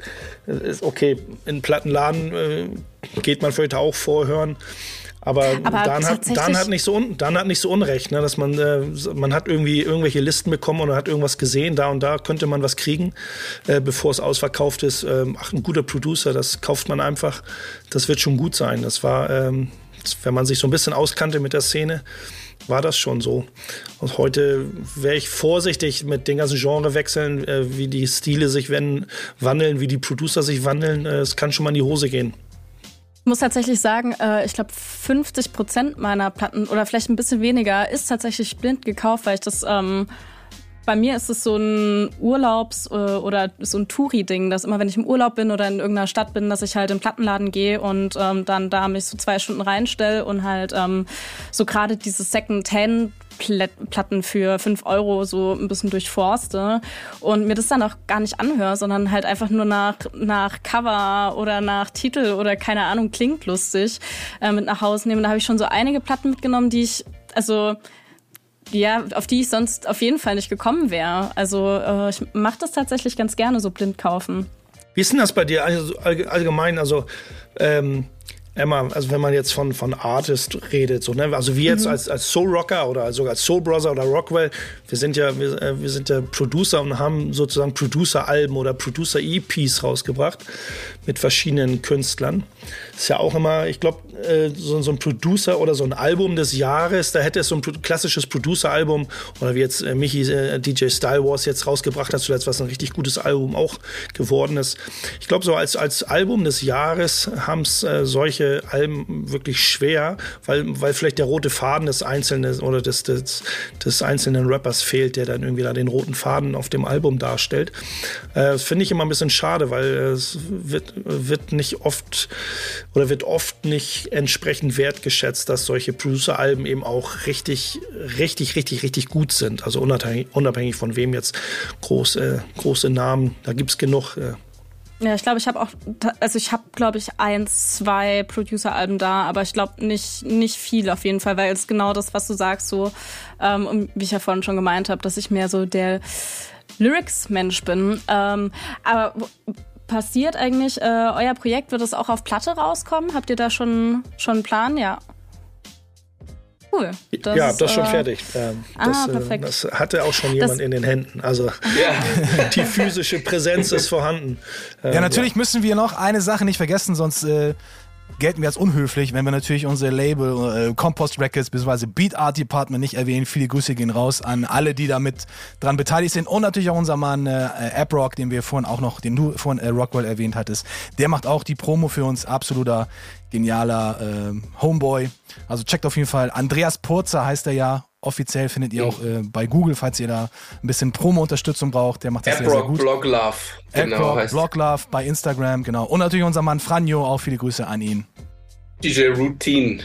ist okay, in Plattenladen äh, geht man vielleicht auch vorhören. Aber, Aber Dan, hat, Dan, hat nicht so Dan hat nicht so Unrecht, ne, dass man, äh, man hat irgendwie irgendwelche Listen bekommen oder hat irgendwas gesehen, da und da könnte man was kriegen, äh, bevor es ausverkauft ist. Ähm, ach, ein guter Producer, das kauft man einfach. Das wird schon gut sein. Das war, ähm, wenn man sich so ein bisschen auskannte mit der Szene, war das schon so. Und heute wäre ich vorsichtig mit den ganzen Genrewechseln, äh, wie die Stile sich wenn, wandeln, wie die Producer sich wandeln. Äh, es kann schon mal in die Hose gehen. Ich muss tatsächlich sagen, äh, ich glaube 50 Prozent meiner Platten oder vielleicht ein bisschen weniger ist tatsächlich blind gekauft, weil ich das ähm, bei mir ist es so ein Urlaubs- äh, oder so ein Touri-Ding, dass immer, wenn ich im Urlaub bin oder in irgendeiner Stadt bin, dass ich halt im Plattenladen gehe und ähm, dann da mich so zwei Stunden reinstelle und halt ähm, so gerade diese Second-Hand Platten für fünf Euro so ein bisschen durchforste und mir das dann auch gar nicht anhöre, sondern halt einfach nur nach, nach Cover oder nach Titel oder keine Ahnung, klingt lustig äh, mit nach Hause nehme. Da habe ich schon so einige Platten mitgenommen, die ich, also ja, auf die ich sonst auf jeden Fall nicht gekommen wäre. Also äh, ich mache das tatsächlich ganz gerne, so blind kaufen. Wie ist denn das bei dir also allgemein? Also ähm, Emma, also wenn man jetzt von, von Artist redet, so, ne? also wir jetzt mhm. als, als Soul Rocker oder sogar als Soul Brother oder Rockwell, wir sind ja, wir, äh, wir sind ja Producer und haben sozusagen Producer-Alben oder Producer-EPs rausgebracht mit verschiedenen Künstlern. Ist ja auch immer, ich glaube, äh, so, so, ein Producer oder so ein Album des Jahres, da hätte es so ein klassisches Producer-Album oder wie jetzt äh, Michi äh, DJ Style Wars jetzt rausgebracht hat, zuletzt was ein richtig gutes Album auch geworden ist. Ich glaube, so als, als Album des Jahres haben es äh, solche Alben wirklich schwer, weil, weil vielleicht der rote Faden des Einzelnen oder des, des, des einzelnen Rappers fehlt, der dann irgendwie da den roten Faden auf dem Album darstellt. Äh, finde ich immer ein bisschen schade, weil es wird wird nicht oft oder wird oft nicht entsprechend wertgeschätzt, dass solche Producer-Alben eben auch richtig, richtig, richtig, richtig gut sind. Also unabhängig, unabhängig von wem jetzt groß, äh, große Namen, da gibt es genug. Äh, ja, ich glaube, ich habe auch, also ich habe, glaube ich, ein, zwei Producer-Alben da, aber ich glaube nicht, nicht viel auf jeden Fall, weil es genau das, was du sagst, so, ähm, wie ich ja vorhin schon gemeint habe, dass ich mehr so der Lyrics-Mensch bin. Ähm, aber passiert eigentlich? Äh, euer Projekt wird es auch auf Platte rauskommen? Habt ihr da schon, schon einen Plan? Ja. Cool. Das, ja, das ist schon äh, fertig. Ähm, ah, das, äh, perfekt. das hatte auch schon jemand das, in den Händen. Also ja. die physische Präsenz ist vorhanden. Ähm, ja, natürlich ja. müssen wir noch eine Sache nicht vergessen, sonst äh, gelten wir als unhöflich, wenn wir natürlich unser Label äh, Compost Records bzw. Beat Art Department nicht erwähnen. Viele Grüße gehen raus an alle, die damit dran beteiligt sind und natürlich auch unser Mann äh, App Rock, den wir vorhin auch noch, den du vorhin äh, Rockwell erwähnt hattest. Der macht auch die Promo für uns, absoluter genialer äh, Homeboy. Also checkt auf jeden Fall. Andreas Purzer heißt er ja offiziell findet ihr auch äh, bei Google, falls ihr da ein bisschen Promo-Unterstützung braucht. Der macht das sehr, sehr gut. Blog Love. Genau, Blog Love bei Instagram, genau. Und natürlich unser Mann Franjo, auch viele Grüße an ihn. DJ Routine.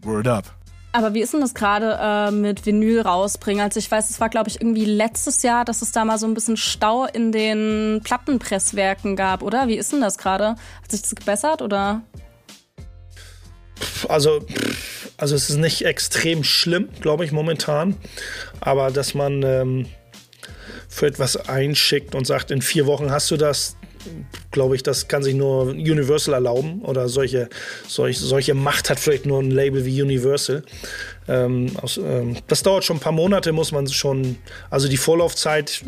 Word up. Aber wie ist denn das gerade äh, mit Vinyl rausbringen? Also ich weiß, es war, glaube ich, irgendwie letztes Jahr, dass es da mal so ein bisschen Stau in den Plattenpresswerken gab, oder? Wie ist denn das gerade? Hat sich das gebessert oder? Also also es ist nicht extrem schlimm, glaube ich, momentan. Aber dass man ähm, für etwas einschickt und sagt, in vier Wochen hast du das, glaube ich, das kann sich nur Universal erlauben oder solche, solch, solche Macht hat vielleicht nur ein Label wie Universal. Ähm, aus, ähm, das dauert schon ein paar Monate, muss man schon, also die Vorlaufzeit,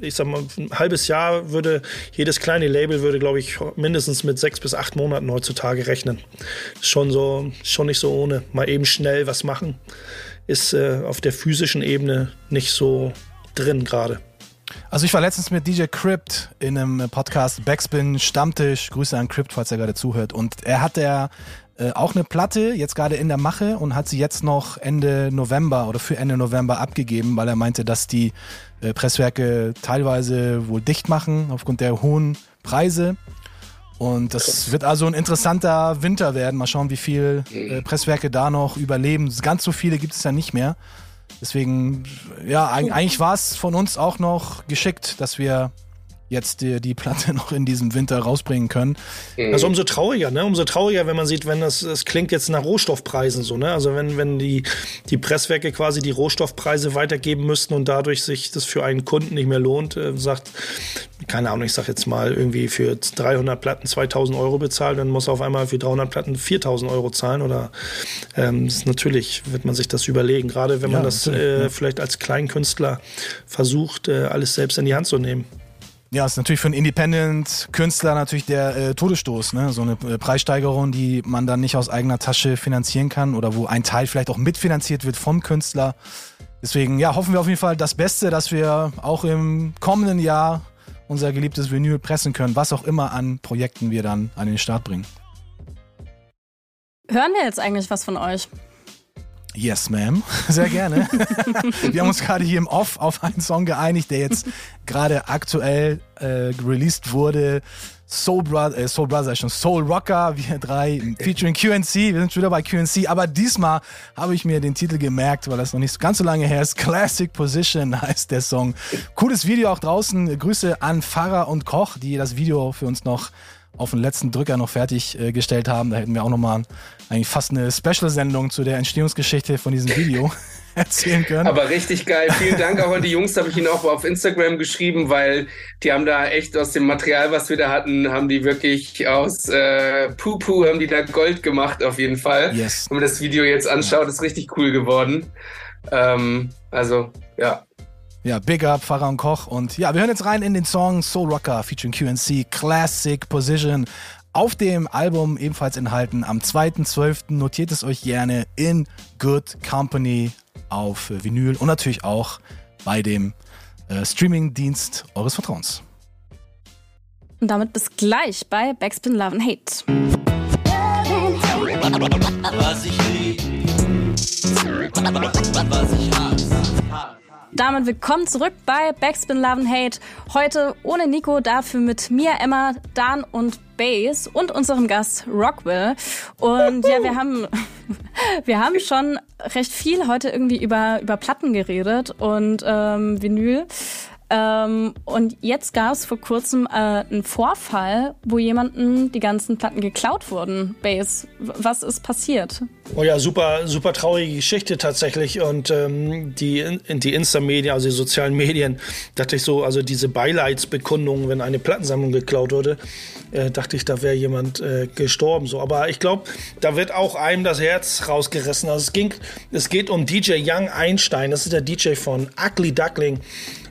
ich sag mal, ein halbes Jahr würde, jedes kleine Label würde, glaube ich, mindestens mit sechs bis acht Monaten heutzutage rechnen. Schon so, schon nicht so ohne. Mal eben schnell was machen, ist äh, auf der physischen Ebene nicht so drin gerade. Also ich war letztens mit DJ Crypt in einem Podcast Backspin Stammtisch. Grüße an Crypt, falls er gerade zuhört. Und er hat ja äh, auch eine Platte jetzt gerade in der Mache und hat sie jetzt noch Ende November oder für Ende November abgegeben, weil er meinte, dass die äh, Presswerke teilweise wohl dicht machen aufgrund der hohen Preise. Und das wird also ein interessanter Winter werden. Mal schauen, wie viele äh, Presswerke da noch überleben. Ganz so viele gibt es ja nicht mehr. Deswegen, ja, eigentlich war es von uns auch noch geschickt, dass wir jetzt die, die Platte noch in diesem Winter rausbringen können. Mhm. Also umso trauriger, ne? Umso trauriger, wenn man sieht, wenn das, das klingt jetzt nach Rohstoffpreisen so, ne? Also wenn, wenn die, die Presswerke quasi die Rohstoffpreise weitergeben müssten und dadurch sich das für einen Kunden nicht mehr lohnt, äh, sagt, keine Ahnung, ich sag jetzt mal irgendwie für 300 Platten 2000 Euro bezahlt, dann muss er auf einmal für 300 Platten 4000 Euro zahlen oder ähm, natürlich wird man sich das überlegen, gerade wenn man ja, das äh, ja. vielleicht als Kleinkünstler versucht, äh, alles selbst in die Hand zu nehmen. Ja, ist natürlich für einen Independent-Künstler natürlich der äh, Todesstoß, ne? So eine äh, Preissteigerung, die man dann nicht aus eigener Tasche finanzieren kann oder wo ein Teil vielleicht auch mitfinanziert wird vom Künstler. Deswegen, ja, hoffen wir auf jeden Fall das Beste, dass wir auch im kommenden Jahr unser geliebtes Vinyl pressen können, was auch immer an Projekten wir dann an den Start bringen. Hören wir jetzt eigentlich was von euch? Yes, ma'am. Sehr gerne. wir haben uns gerade hier im Off auf einen Song geeinigt, der jetzt gerade aktuell äh, released wurde. Soul, Bro äh, Soul Brother, schon Soul Rocker, wir drei, featuring QNC. Wir sind schon wieder bei QNC, aber diesmal habe ich mir den Titel gemerkt, weil das noch nicht ganz so lange her ist. Classic Position heißt der Song. Cooles Video auch draußen. Grüße an Pfarrer und Koch, die das Video für uns noch auf den letzten Drücker noch fertiggestellt äh, haben. Da hätten wir auch nochmal eigentlich fast eine Special-Sendung zu der Entstehungsgeschichte von diesem Video. erzählen können. Aber richtig geil. Vielen Dank auch an die Jungs, habe ich ihnen auch auf Instagram geschrieben, weil die haben da echt aus dem Material, was wir da hatten, haben die wirklich aus äh, Pupu, haben die da Gold gemacht auf jeden Fall. Yes. Wenn man das Video jetzt anschaut, ist richtig cool geworden. Ähm, also, ja. Ja, Big Up, Farah und Koch. Und ja, wir hören jetzt rein in den Song Soul Rocker featuring QNC, Classic Position. Auf dem Album ebenfalls enthalten am 2.12. Notiert es euch gerne in Good Company auf Vinyl und natürlich auch bei dem äh, Streaming-Dienst eures Vertrauens. Und damit bis gleich bei Backspin Love and Hate. Was ich lieb. Was ich hasse. Damit willkommen zurück bei Backspin Love and Hate. Heute ohne Nico, dafür mit mir, Emma, Dan und Bass und unserem Gast Rockwell. Und ja, wir haben, wir haben schon recht viel heute irgendwie über, über Platten geredet und ähm, Vinyl. Ähm, und jetzt gab es vor kurzem äh, einen Vorfall, wo jemanden die ganzen Platten geklaut wurden. Bass, was ist passiert? Oh ja, super, super traurige Geschichte tatsächlich. Und ähm, die, die Insta-Medien, also die sozialen Medien, dachte ich so, also diese Beileidsbekundungen, wenn eine Plattensammlung geklaut wurde, äh, dachte ich, da wäre jemand äh, gestorben. So, aber ich glaube, da wird auch einem das Herz rausgerissen. Also es ging, es geht um DJ Young Einstein. Das ist der DJ von Ugly Duckling.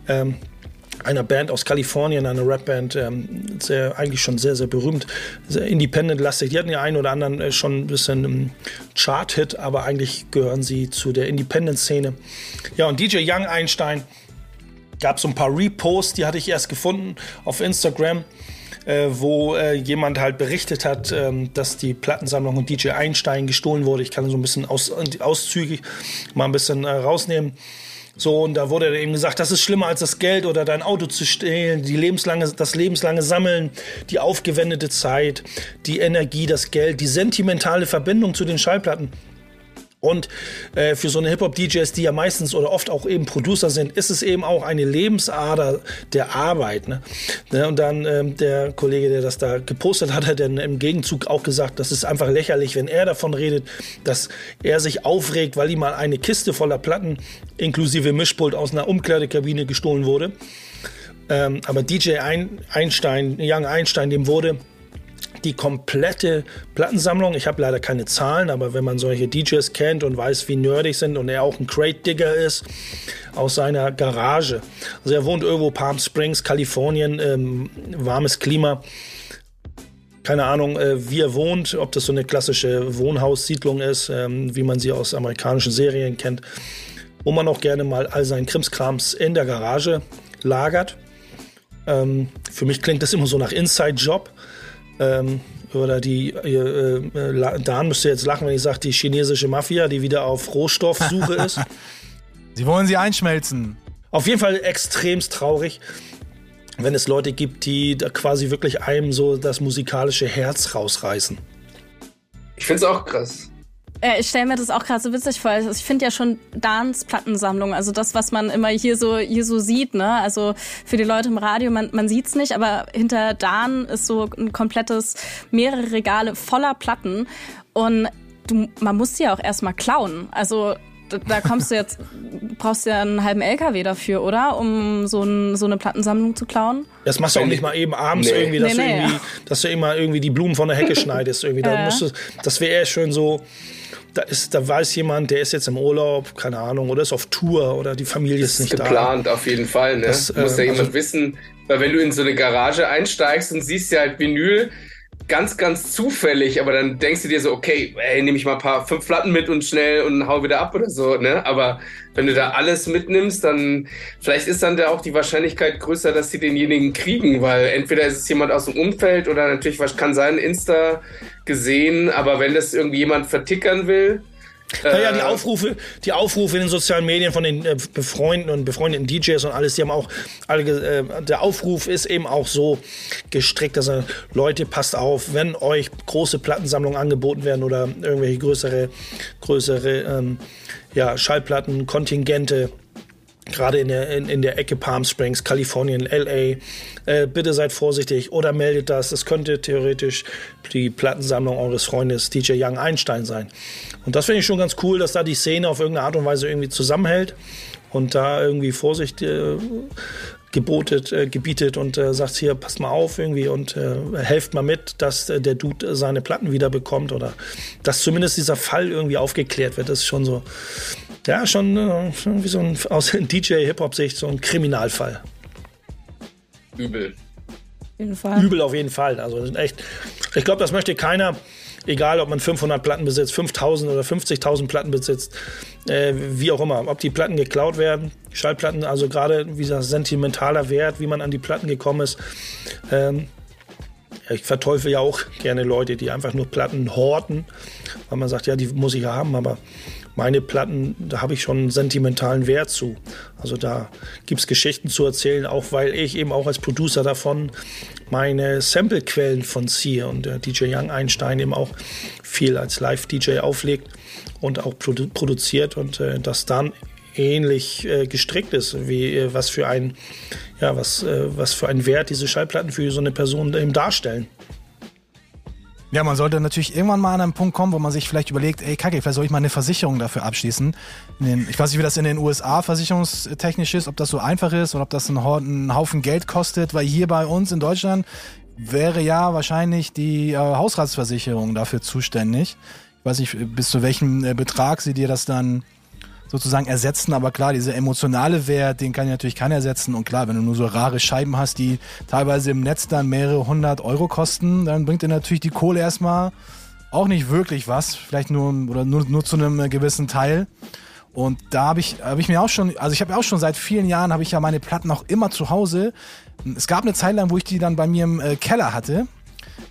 Ähm, einer Band aus Kalifornien, eine Rapband, ähm, sehr, eigentlich schon sehr, sehr berühmt, sehr independent-lastig. Die hatten ja einen oder anderen äh, schon ein bisschen ähm, Chart-Hit, aber eigentlich gehören sie zu der Independent-Szene. Ja, und DJ Young Einstein gab so ein paar Reposts, die hatte ich erst gefunden auf Instagram. Äh, wo äh, jemand halt berichtet hat, ähm, dass die Plattensammlung von DJ Einstein gestohlen wurde. Ich kann so ein bisschen aus, auszügig mal ein bisschen äh, rausnehmen. So, und da wurde eben gesagt, das ist schlimmer als das Geld oder dein Auto zu stehlen, die lebenslange, das lebenslange Sammeln, die aufgewendete Zeit, die Energie, das Geld, die sentimentale Verbindung zu den Schallplatten. Und äh, für so eine Hip-Hop-DJs, die ja meistens oder oft auch eben Producer sind, ist es eben auch eine Lebensader der Arbeit. Ne? ne und dann ähm, der Kollege, der das da gepostet hat, hat dann im Gegenzug auch gesagt, das ist einfach lächerlich, wenn er davon redet, dass er sich aufregt, weil ihm mal eine Kiste voller Platten inklusive Mischpult aus einer Umkleidekabine gestohlen wurde. Ähm, aber DJ Einstein, Young Einstein, dem wurde die komplette Plattensammlung. Ich habe leider keine Zahlen, aber wenn man solche DJs kennt und weiß, wie nerdig sind und er auch ein Crate-Digger ist, aus seiner Garage. Also er wohnt irgendwo Palm Springs, Kalifornien, ähm, warmes Klima. Keine Ahnung, äh, wie er wohnt, ob das so eine klassische Wohnhaussiedlung ist, ähm, wie man sie aus amerikanischen Serien kennt, wo man auch gerne mal all seinen Krimskrams in der Garage lagert. Ähm, für mich klingt das immer so nach Inside-Job. Ähm, oder die, äh, äh, Dan müsste jetzt lachen, wenn ich sage, die chinesische Mafia, die wieder auf Rohstoffsuche ist. Sie wollen sie einschmelzen. Auf jeden Fall extremst traurig, wenn es Leute gibt, die da quasi wirklich einem so das musikalische Herz rausreißen. Ich finde es auch krass. Äh, ich stelle mir das auch gerade so witzig vor. Also ich finde ja schon Dans Plattensammlung, also das, was man immer hier so hier so sieht, ne? Also für die Leute im Radio, man, man sieht's nicht, aber hinter Dan ist so ein komplettes mehrere Regale voller Platten und du, man muss sie ja auch erstmal klauen. Also da kommst du jetzt, brauchst du ja einen halben LKW dafür, oder? Um so, ein, so eine Plattensammlung zu klauen? Das machst du auch nicht mal eben abends nee. irgendwie, dass, nee, nee, du irgendwie ja. dass du immer irgendwie die Blumen von der Hecke schneidest. Irgendwie. Da musst du, das wäre eher schön so, da, ist, da weiß jemand, der ist jetzt im Urlaub, keine Ahnung, oder ist auf Tour oder die Familie ist, ist nicht geplant, da. Geplant auf jeden Fall. Ne? Das, muss ja äh, jemand also, wissen, weil wenn du in so eine Garage einsteigst und siehst ja halt Vinyl, ganz, ganz zufällig, aber dann denkst du dir so, okay, ey, nehme ich mal ein paar fünf Platten mit und schnell und hau wieder ab oder so, ne? Aber wenn du da alles mitnimmst, dann vielleicht ist dann da auch die Wahrscheinlichkeit größer, dass sie denjenigen kriegen, weil entweder ist es jemand aus dem Umfeld oder natürlich, was kann sein, Insta gesehen, aber wenn das irgendwie jemand vertickern will, naja, die äh, Aufrufe, die Aufrufe in den sozialen Medien von den äh, befreundeten und befreundeten DJs und alles, die haben auch, alle, äh, der Aufruf ist eben auch so gestrickt, dass er, Leute, passt auf, wenn euch große Plattensammlungen angeboten werden oder irgendwelche größere, größere, ähm, ja, Schallplatten, Kontingente, gerade in der, in, in der Ecke Palm Springs, Kalifornien, LA, äh, bitte seid vorsichtig oder meldet das. Das könnte theoretisch die Plattensammlung eures Freundes DJ Young Einstein sein. Und das finde ich schon ganz cool, dass da die Szene auf irgendeine Art und Weise irgendwie zusammenhält und da irgendwie Vorsicht äh, gebotet, äh, gebietet und äh, sagt hier, passt mal auf irgendwie und äh, helft mal mit, dass äh, der Dude seine Platten wieder bekommt oder dass zumindest dieser Fall irgendwie aufgeklärt wird. Das ist schon so, ja, schon, äh, schon wie so ein aus DJ-Hip-Hop-Sicht so ein Kriminalfall. Übel. Auf jeden Fall. Übel auf jeden Fall. Also das sind echt, ich glaube, das möchte keiner, egal ob man 500 Platten besitzt, 5000 oder 50.000 Platten besitzt, äh, wie auch immer, ob die Platten geklaut werden, Schallplatten, also gerade wie gesagt, sentimentaler Wert, wie man an die Platten gekommen ist. Ähm, ich verteufel ja auch gerne Leute, die einfach nur Platten horten, weil man sagt, ja, die muss ich ja haben, aber meine Platten, da habe ich schon einen sentimentalen Wert zu. Also da gibt es Geschichten zu erzählen, auch weil ich eben auch als Producer davon meine Samplequellen von ziehe und der DJ Young Einstein eben auch viel als Live-DJ auflegt und auch produ produziert und äh, das dann ähnlich äh, gestrickt ist, wie äh, was für ein ja was äh, was für einen Wert diese Schallplatten für so eine Person eben darstellen. Ja, man sollte natürlich irgendwann mal an einen Punkt kommen, wo man sich vielleicht überlegt, ey, kacke, vielleicht soll ich mal eine Versicherung dafür abschließen. Den, ich weiß nicht, wie das in den USA versicherungstechnisch ist, ob das so einfach ist oder ob das einen, Haufen Geld kostet, weil hier bei uns in Deutschland wäre ja wahrscheinlich die äh, Hausratsversicherung dafür zuständig. Ich weiß nicht, bis zu welchem äh, Betrag sie dir das dann sozusagen ersetzen. Aber klar, dieser emotionale Wert, den kann ja natürlich keiner ersetzen. Und klar, wenn du nur so rare Scheiben hast, die teilweise im Netz dann mehrere hundert Euro kosten, dann bringt dir natürlich die Kohle erstmal auch nicht wirklich was. Vielleicht nur oder nur, nur zu einem gewissen Teil. Und da habe ich, hab ich mir auch schon, also ich habe ja auch schon seit vielen Jahren, habe ich ja meine Platten auch immer zu Hause. Es gab eine Zeit lang, wo ich die dann bei mir im äh, Keller hatte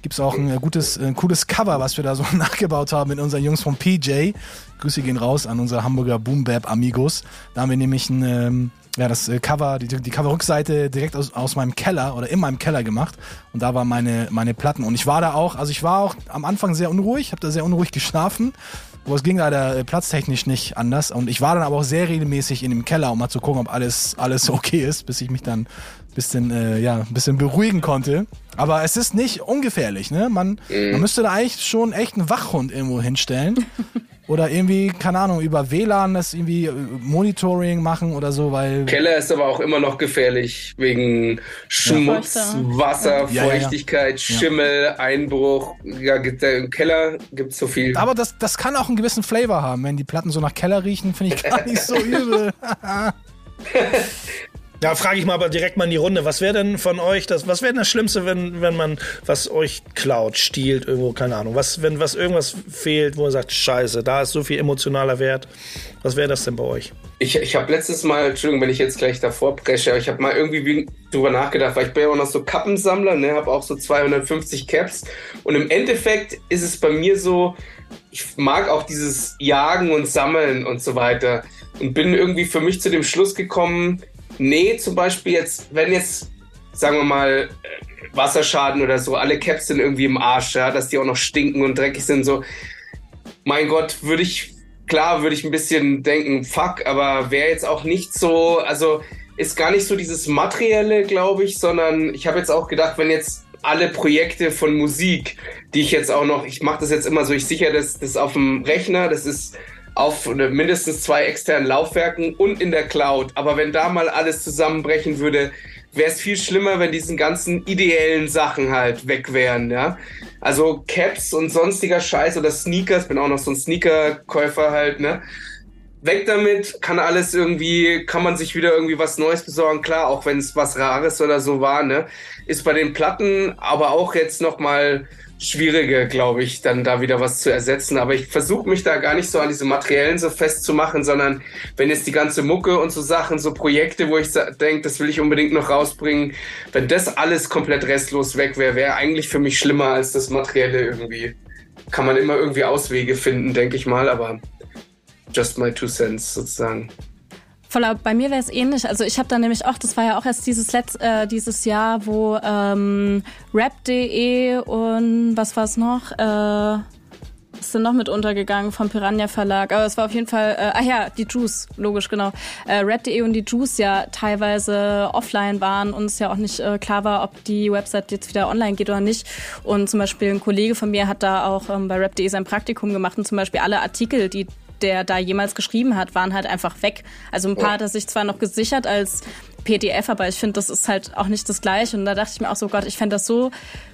gibt es auch ein äh, gutes, ein cooles Cover, was wir da so nachgebaut haben mit unseren Jungs von PJ. Grüße gehen raus an unsere Hamburger Boom Bap Amigos. Da haben wir nämlich ein, ähm, ja, das äh, Cover, die, die Coverrückseite direkt aus, aus meinem Keller oder in meinem Keller gemacht. Und da waren meine, meine Platten. Und ich war da auch, also ich war auch am Anfang sehr unruhig, habe da sehr unruhig geschlafen. Aber es ging leider äh, platztechnisch nicht anders. Und ich war dann aber auch sehr regelmäßig in dem Keller, um mal zu gucken, ob alles, alles okay ist, bis ich mich dann bisschen, äh, ja, ein bisschen beruhigen konnte. Aber es ist nicht ungefährlich, ne? Man, mhm. man müsste da eigentlich schon echt einen Wachhund irgendwo hinstellen. oder irgendwie, keine Ahnung, über WLAN das irgendwie äh, Monitoring machen oder so, weil. Keller ist aber auch immer noch gefährlich, wegen Schmutz, ja. Wasser, ja. Feuchtigkeit, ja, Schimmel, Einbruch. Ja, im Keller gibt es so viel. Aber das, das kann auch einen gewissen Flavor haben. Wenn die Platten so nach Keller riechen, finde ich gar nicht so übel. Ja, frage ich mal aber direkt mal in die Runde. Was wäre denn von euch das, was wäre denn das Schlimmste, wenn, wenn man was euch klaut, stiehlt, irgendwo, keine Ahnung. Was, wenn was irgendwas fehlt, wo ihr sagt, scheiße, da ist so viel emotionaler Wert. Was wäre das denn bei euch? Ich, ich habe letztes Mal, Entschuldigung, wenn ich jetzt gleich davor presche, aber ich habe mal irgendwie drüber nachgedacht, weil ich bin ja auch noch so Kappensammler, ne, habe auch so 250 Caps. Und im Endeffekt ist es bei mir so, ich mag auch dieses Jagen und Sammeln und so weiter. Und bin irgendwie für mich zu dem Schluss gekommen, Nee, zum Beispiel jetzt, wenn jetzt, sagen wir mal, Wasserschaden oder so, alle Caps sind irgendwie im Arsch, ja, dass die auch noch stinken und dreckig sind, so. Mein Gott, würde ich, klar, würde ich ein bisschen denken, fuck, aber wäre jetzt auch nicht so, also ist gar nicht so dieses Materielle, glaube ich, sondern ich habe jetzt auch gedacht, wenn jetzt alle Projekte von Musik, die ich jetzt auch noch, ich mache das jetzt immer so, ich sichere das, das auf dem Rechner, das ist auf mindestens zwei externen Laufwerken und in der Cloud. Aber wenn da mal alles zusammenbrechen würde, wäre es viel schlimmer, wenn diesen ganzen ideellen Sachen halt weg wären, ja. Also Caps und sonstiger Scheiß oder Sneakers, bin auch noch so ein Sneaker-Käufer halt, ne. Weg damit, kann alles irgendwie, kann man sich wieder irgendwie was Neues besorgen, klar, auch wenn es was Rares oder so war, ne. Ist bei den Platten aber auch jetzt nochmal schwieriger, glaube ich, dann da wieder was zu ersetzen. Aber ich versuche mich da gar nicht so an diese Materiellen so festzumachen, sondern wenn jetzt die ganze Mucke und so Sachen, so Projekte, wo ich denke, das will ich unbedingt noch rausbringen, wenn das alles komplett restlos weg wäre, wäre eigentlich für mich schlimmer als das Materielle irgendwie. Kann man immer irgendwie Auswege finden, denke ich mal, aber just my two cents sozusagen. Voller, bei mir wäre es ähnlich. Also ich habe da nämlich auch, das war ja auch erst dieses Letz, äh, dieses Jahr, wo ähm, rap.de und was war es noch? Äh, ist denn noch mit untergegangen vom Piranha Verlag? Aber es war auf jeden Fall, äh, ach ja, die Juice, logisch, genau. Äh, Rap.de und die Juice ja teilweise offline waren und es ja auch nicht äh, klar war, ob die Website jetzt wieder online geht oder nicht. Und zum Beispiel ein Kollege von mir hat da auch ähm, bei Rap.de sein Praktikum gemacht und zum Beispiel alle Artikel, die der da jemals geschrieben hat, waren halt einfach weg. Also ein paar hat er sich zwar noch gesichert als PDF, aber ich finde, das ist halt auch nicht das Gleiche. Und da dachte ich mir auch so, Gott, ich fände das so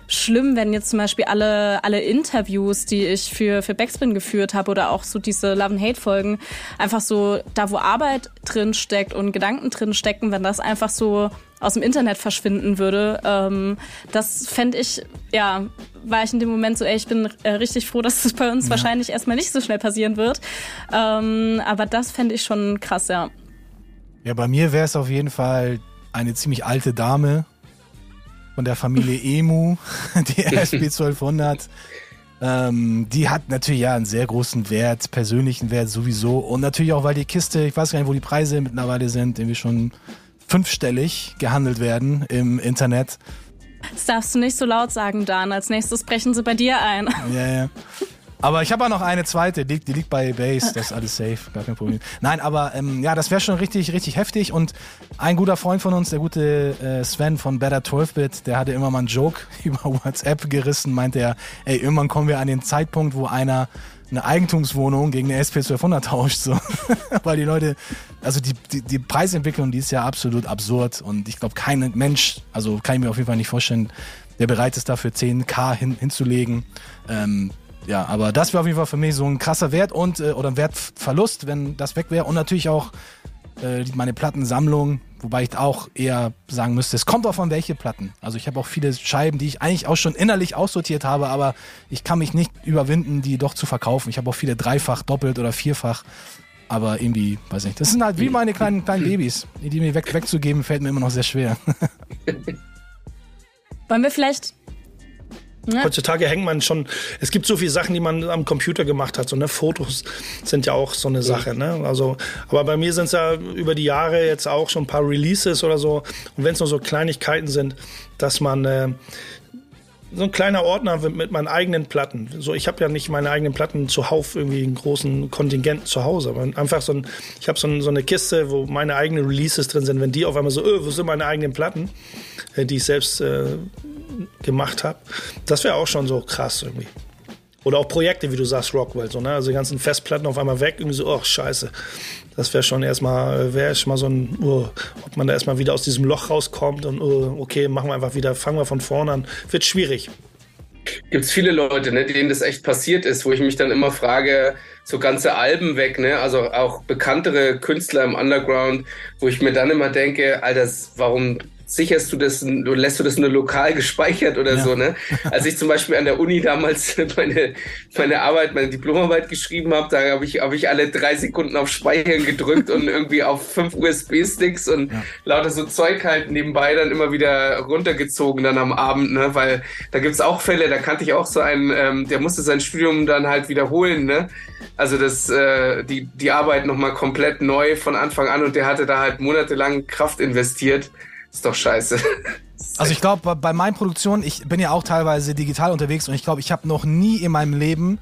schlimm, wenn jetzt zum Beispiel alle, alle Interviews, die ich für, für Backspin geführt habe oder auch so diese Love and Hate Folgen, einfach so da, wo Arbeit drin steckt und Gedanken drin stecken, wenn das einfach so aus dem Internet verschwinden würde. Ähm, das fände ich, ja, war ich in dem Moment so, ey, ich bin äh, richtig froh, dass das bei uns ja. wahrscheinlich erstmal nicht so schnell passieren wird. Ähm, aber das fände ich schon krass, ja. Ja, bei mir wäre es auf jeden Fall eine ziemlich alte Dame von der Familie Emu, die RSP 1200. Ähm, die hat natürlich ja einen sehr großen Wert, persönlichen Wert sowieso. Und natürlich auch, weil die Kiste, ich weiß gar nicht, wo die Preise mittlerweile sind, irgendwie schon fünfstellig gehandelt werden im Internet. Das darfst du nicht so laut sagen, Dan. Als nächstes brechen sie bei dir ein. Ja, ja. Aber ich habe auch noch eine zweite, die, die, liegt bei Base, das ist alles safe, gar kein Problem. Nein, aber ähm, ja, das wäre schon richtig, richtig heftig. Und ein guter Freund von uns, der gute äh, Sven von Better 12-Bit, der hatte immer mal einen Joke über WhatsApp gerissen, meinte er, ey, irgendwann kommen wir an den Zeitpunkt, wo einer eine Eigentumswohnung gegen eine SP1200 tauscht, so. Weil die Leute, also die, die, die Preisentwicklung, die ist ja absolut absurd und ich glaube, kein Mensch, also kann ich mir auf jeden Fall nicht vorstellen, der bereit ist, dafür 10k hin, hinzulegen. Ähm, ja, aber das wäre auf jeden Fall für mich so ein krasser Wert und äh, oder ein Wertverlust, wenn das weg wäre. Und natürlich auch äh, meine Plattensammlung, wobei ich auch eher sagen müsste, es kommt auch von welche Platten. Also ich habe auch viele Scheiben, die ich eigentlich auch schon innerlich aussortiert habe, aber ich kann mich nicht überwinden, die doch zu verkaufen. Ich habe auch viele dreifach, doppelt oder vierfach. Aber irgendwie, weiß nicht. Das sind halt wie meine kleinen, kleinen Babys. Die mir weg, wegzugeben, fällt mir immer noch sehr schwer. Wollen wir vielleicht ja. Heutzutage hängt man schon, es gibt so viele Sachen, die man am Computer gemacht hat. So, ne? Fotos sind ja auch so eine Sache. Ne? Also, aber bei mir sind es ja über die Jahre jetzt auch schon ein paar Releases oder so. Und wenn es nur so Kleinigkeiten sind, dass man äh, so ein kleiner Ordner mit meinen eigenen Platten. So, ich habe ja nicht meine eigenen Platten zuhauf irgendwie einen großen Kontingent zu Hause, aber einfach so ein, ich habe so, ein, so, eine Kiste, wo meine eigenen Releases drin sind. Wenn die auf einmal so, öh, wo sind meine eigenen Platten, äh, die ich selbst äh, gemacht habe. Das wäre auch schon so krass irgendwie. Oder auch Projekte, wie du sagst, Rockwell, so, ne? Also die ganzen Festplatten auf einmal weg, irgendwie so, oh, scheiße. Das wäre schon erstmal, wäre schon mal so ein, oh, ob man da erstmal wieder aus diesem Loch rauskommt und oh, okay, machen wir einfach wieder, fangen wir von vorne an. Wird schwierig. Gibt es viele Leute, ne, denen das echt passiert ist, wo ich mich dann immer frage, so ganze Alben weg, ne? Also auch bekanntere Künstler im Underground, wo ich mir dann immer denke, Alter, warum sicherst du das, lässt du das nur lokal gespeichert oder ja. so, ne? Als ich zum Beispiel an der Uni damals meine, meine Arbeit, meine Diplomarbeit geschrieben habe, da habe ich, hab ich alle drei Sekunden auf Speichern gedrückt und irgendwie auf fünf USB-Sticks und ja. lauter so Zeug halt nebenbei dann immer wieder runtergezogen dann am Abend, ne? Weil da gibt's auch Fälle, da kannte ich auch so einen, ähm, der musste sein Studium dann halt wiederholen, ne? Also das, äh, die, die Arbeit nochmal komplett neu von Anfang an und der hatte da halt monatelang Kraft investiert. Ist doch scheiße. Also ich glaube, bei meinen Produktionen, ich bin ja auch teilweise digital unterwegs und ich glaube, ich habe noch nie in meinem Leben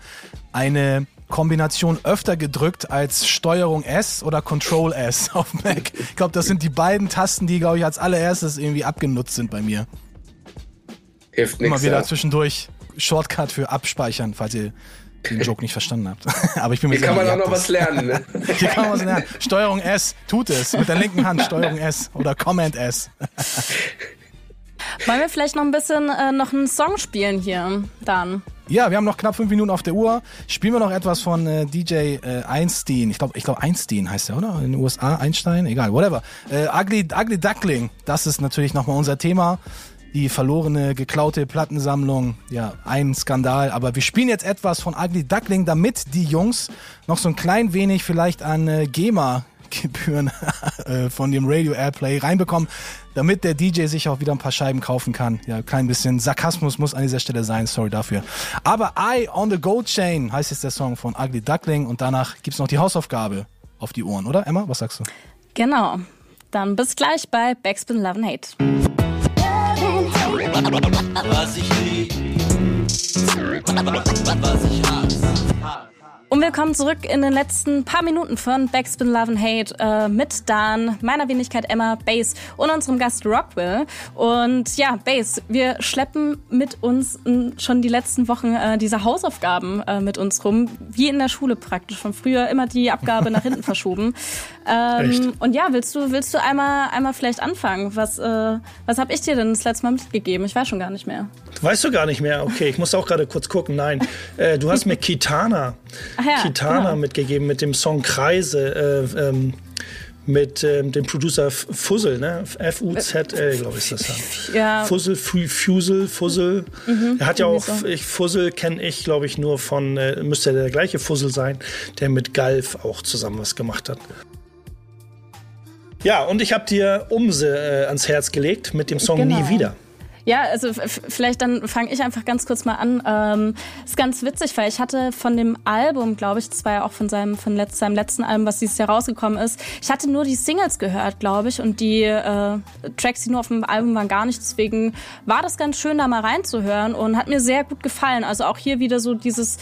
eine Kombination öfter gedrückt als Steuerung S oder Control S auf Mac. Ich glaube, das sind die beiden Tasten, die, glaube ich, als allererstes irgendwie abgenutzt sind bei mir. Hilft nichts. Immer wieder ja. zwischendurch Shortcut für abspeichern, falls ihr den Joke nicht verstanden habt. Aber ich bin mir Hier kann man auch noch was lernen. Ne? Hier kann man was lernen. Steuerung S, tut es. Mit der linken Hand, Steuerung S oder Command S. Wollen wir vielleicht noch ein bisschen äh, noch einen Song spielen hier, dann? Ja, wir haben noch knapp fünf Minuten auf der Uhr. Spielen wir noch etwas von äh, DJ äh, Einstein. Ich glaube, ich glaube Einstein heißt er, oder? In den USA Einstein, egal, whatever. Äh, Ugly, Ugly Duckling, das ist natürlich nochmal unser Thema die verlorene, geklaute Plattensammlung. Ja, ein Skandal. Aber wir spielen jetzt etwas von Ugly Duckling, damit die Jungs noch so ein klein wenig vielleicht an äh, GEMA Gebühren äh, von dem Radio Airplay reinbekommen, damit der DJ sich auch wieder ein paar Scheiben kaufen kann. Ja, klein bisschen Sarkasmus muss an dieser Stelle sein, sorry dafür. Aber Eye on the Gold Chain heißt jetzt der Song von Ugly Duckling und danach gibt's noch die Hausaufgabe auf die Ohren, oder Emma? Was sagst du? Genau. Dann bis gleich bei Backspin Love and Hate was ich lieb. Was ich hasse. Und willkommen zurück in den letzten paar Minuten von Backspin Love and Hate äh, mit Dan, meiner Wenigkeit Emma, Bass und unserem Gast Rockwell. Und ja, Bass, wir schleppen mit uns schon die letzten Wochen äh, diese Hausaufgaben äh, mit uns rum, wie in der Schule praktisch. Von früher immer die Abgabe nach hinten verschoben. Ähm, und ja, willst du willst du einmal einmal vielleicht anfangen? Was äh, was habe ich dir denn das letzte Mal mitgegeben? Ich weiß schon gar nicht mehr. Weißt du gar nicht mehr? Okay, ich muss auch gerade kurz gucken. Nein, äh, du hast mir Kitana, ja, Kitana genau. mitgegeben mit dem Song Kreise. Äh, ähm, mit ähm, dem Producer F- Fuzzle, ne? F-U-Z-L, glaube ich, ist das. Ja. Fuzzle, Fu- Fusel, Fuzzle. er hat ja auch, so. ich, Fuzzle kenne ich, glaube ich, nur von, äh, müsste der gleiche Fuzzle sein, der mit Galf auch zusammen was gemacht hat. Ja, und ich habe dir Umse äh, ans Herz gelegt mit dem Song Genau. Nie wieder. Ja, also vielleicht dann fange ich einfach ganz kurz mal an. Ähm, ist ganz witzig, weil ich hatte von dem Album, glaube ich, das war ja auch von seinem von letzt, seinem letzten Album, was dieses Jahr rausgekommen ist. Ich hatte nur die Singles gehört, glaube ich, und die äh, Tracks, die nur auf dem Album waren, gar nicht. Deswegen war das ganz schön, da mal reinzuhören und hat mir sehr gut gefallen. Also auch hier wieder so dieses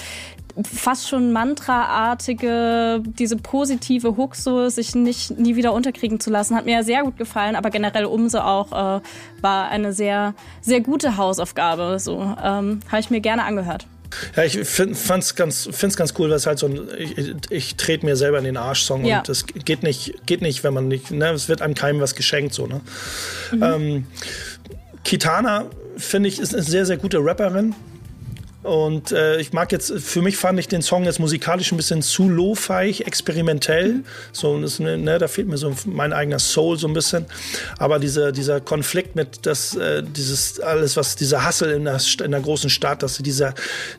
fast schon Mantra-artige, diese positive Hook so, sich nicht nie wieder unterkriegen zu lassen, hat mir ja sehr gut gefallen, aber generell Umse auch äh, war eine sehr, sehr gute Hausaufgabe. So ähm, habe ich mir gerne angehört. Ja, ich find, fand's ganz, find's ganz cool, weil es halt so ein, ich, ich trete mir selber in den Arsch-Song Ja. und das geht nicht, geht nicht, wenn man nicht, ne, es wird einem keinem was geschenkt, so, ne. Ähm, Kitana, finde ich, ist eine sehr, sehr gute Rapperin. Und äh, ich mag jetzt, für mich fand ich den Song jetzt musikalisch ein bisschen zu lo-feig, experimentell. So, das, ne, da fehlt mir so mein eigener Soul so ein bisschen. Aber dieser, dieser Konflikt mit das, äh, dieses alles, was dieser Hassel in der, in der großen Stadt, dass dieser,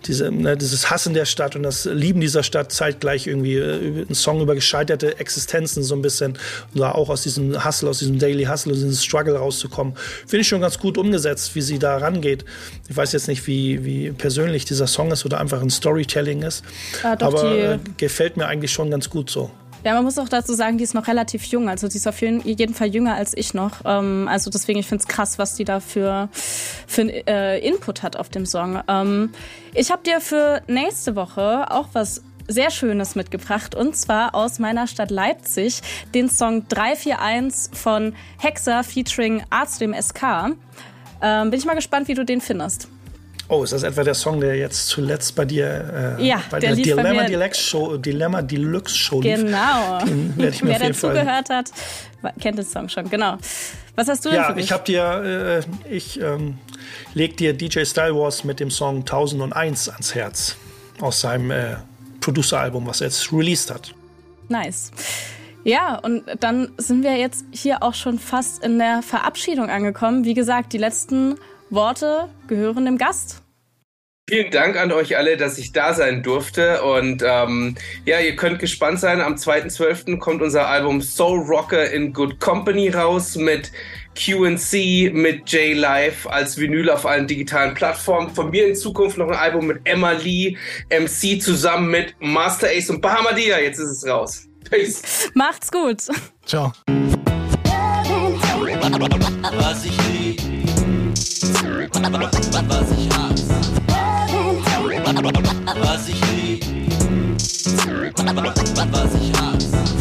diese, ne, dieses Hassen der Stadt und das Lieben dieser Stadt zeitgleich irgendwie äh, ein Song über gescheiterte Existenzen so ein bisschen, und da auch aus diesem Hustle, aus diesem Daily Hustle, aus diesem Struggle rauszukommen, finde ich schon ganz gut umgesetzt, wie sie da rangeht. Ich weiß jetzt nicht, wie, wie persönlich dieser Song ist oder einfach ein Storytelling ist, Äh, doch, aber die- äh, gefällt mir eigentlich schon ganz gut so. Ja, man muss auch dazu sagen, die ist noch relativ jung. Also die ist auf jeden, jeden Fall jünger als ich noch. Ähm, also deswegen, ich finde es krass, was die da für, für äh, Input hat auf dem Song. Ähm, ich habe dir für nächste Woche auch was sehr Schönes mitgebracht und zwar aus meiner Stadt Leipzig den Song 341 von Hexer featuring Arzt dem SK. Ähm, bin ich mal gespannt, wie du den findest. Oh, ist das etwa der Song, der jetzt zuletzt bei dir äh, Ja, bei der der Dilemma Deluxe Show, Dilemma Deluxe Show? Genau. Wer dazugehört hat, kennt den Song schon. Genau. Was hast du denn für Ja, mich? ich habe dir, äh, ich ähm, leg dir DJ Style Wars mit dem Song 1001 ans Herz aus seinem äh, Producer-Album, was er jetzt released hat. Nice. Ja, und dann sind wir jetzt hier auch schon fast in der Verabschiedung angekommen. Wie gesagt, die letzten Worte gehören dem Gast. Vielen Dank an euch alle, dass ich da sein durfte. Und ähm, ja, ihr könnt gespannt sein. Am 2.12. kommt unser Album Soul Rocker in Good Company raus mit QC, mit J Live als Vinyl auf allen digitalen Plattformen. Von mir in Zukunft noch ein Album mit Emma Lee, MC zusammen mit Master Ace und Bahamadia. Jetzt ist es raus. Peace. Macht's gut. Ciao. Was ich. Was ich hasse. Was ich lieb. Was ich hasse.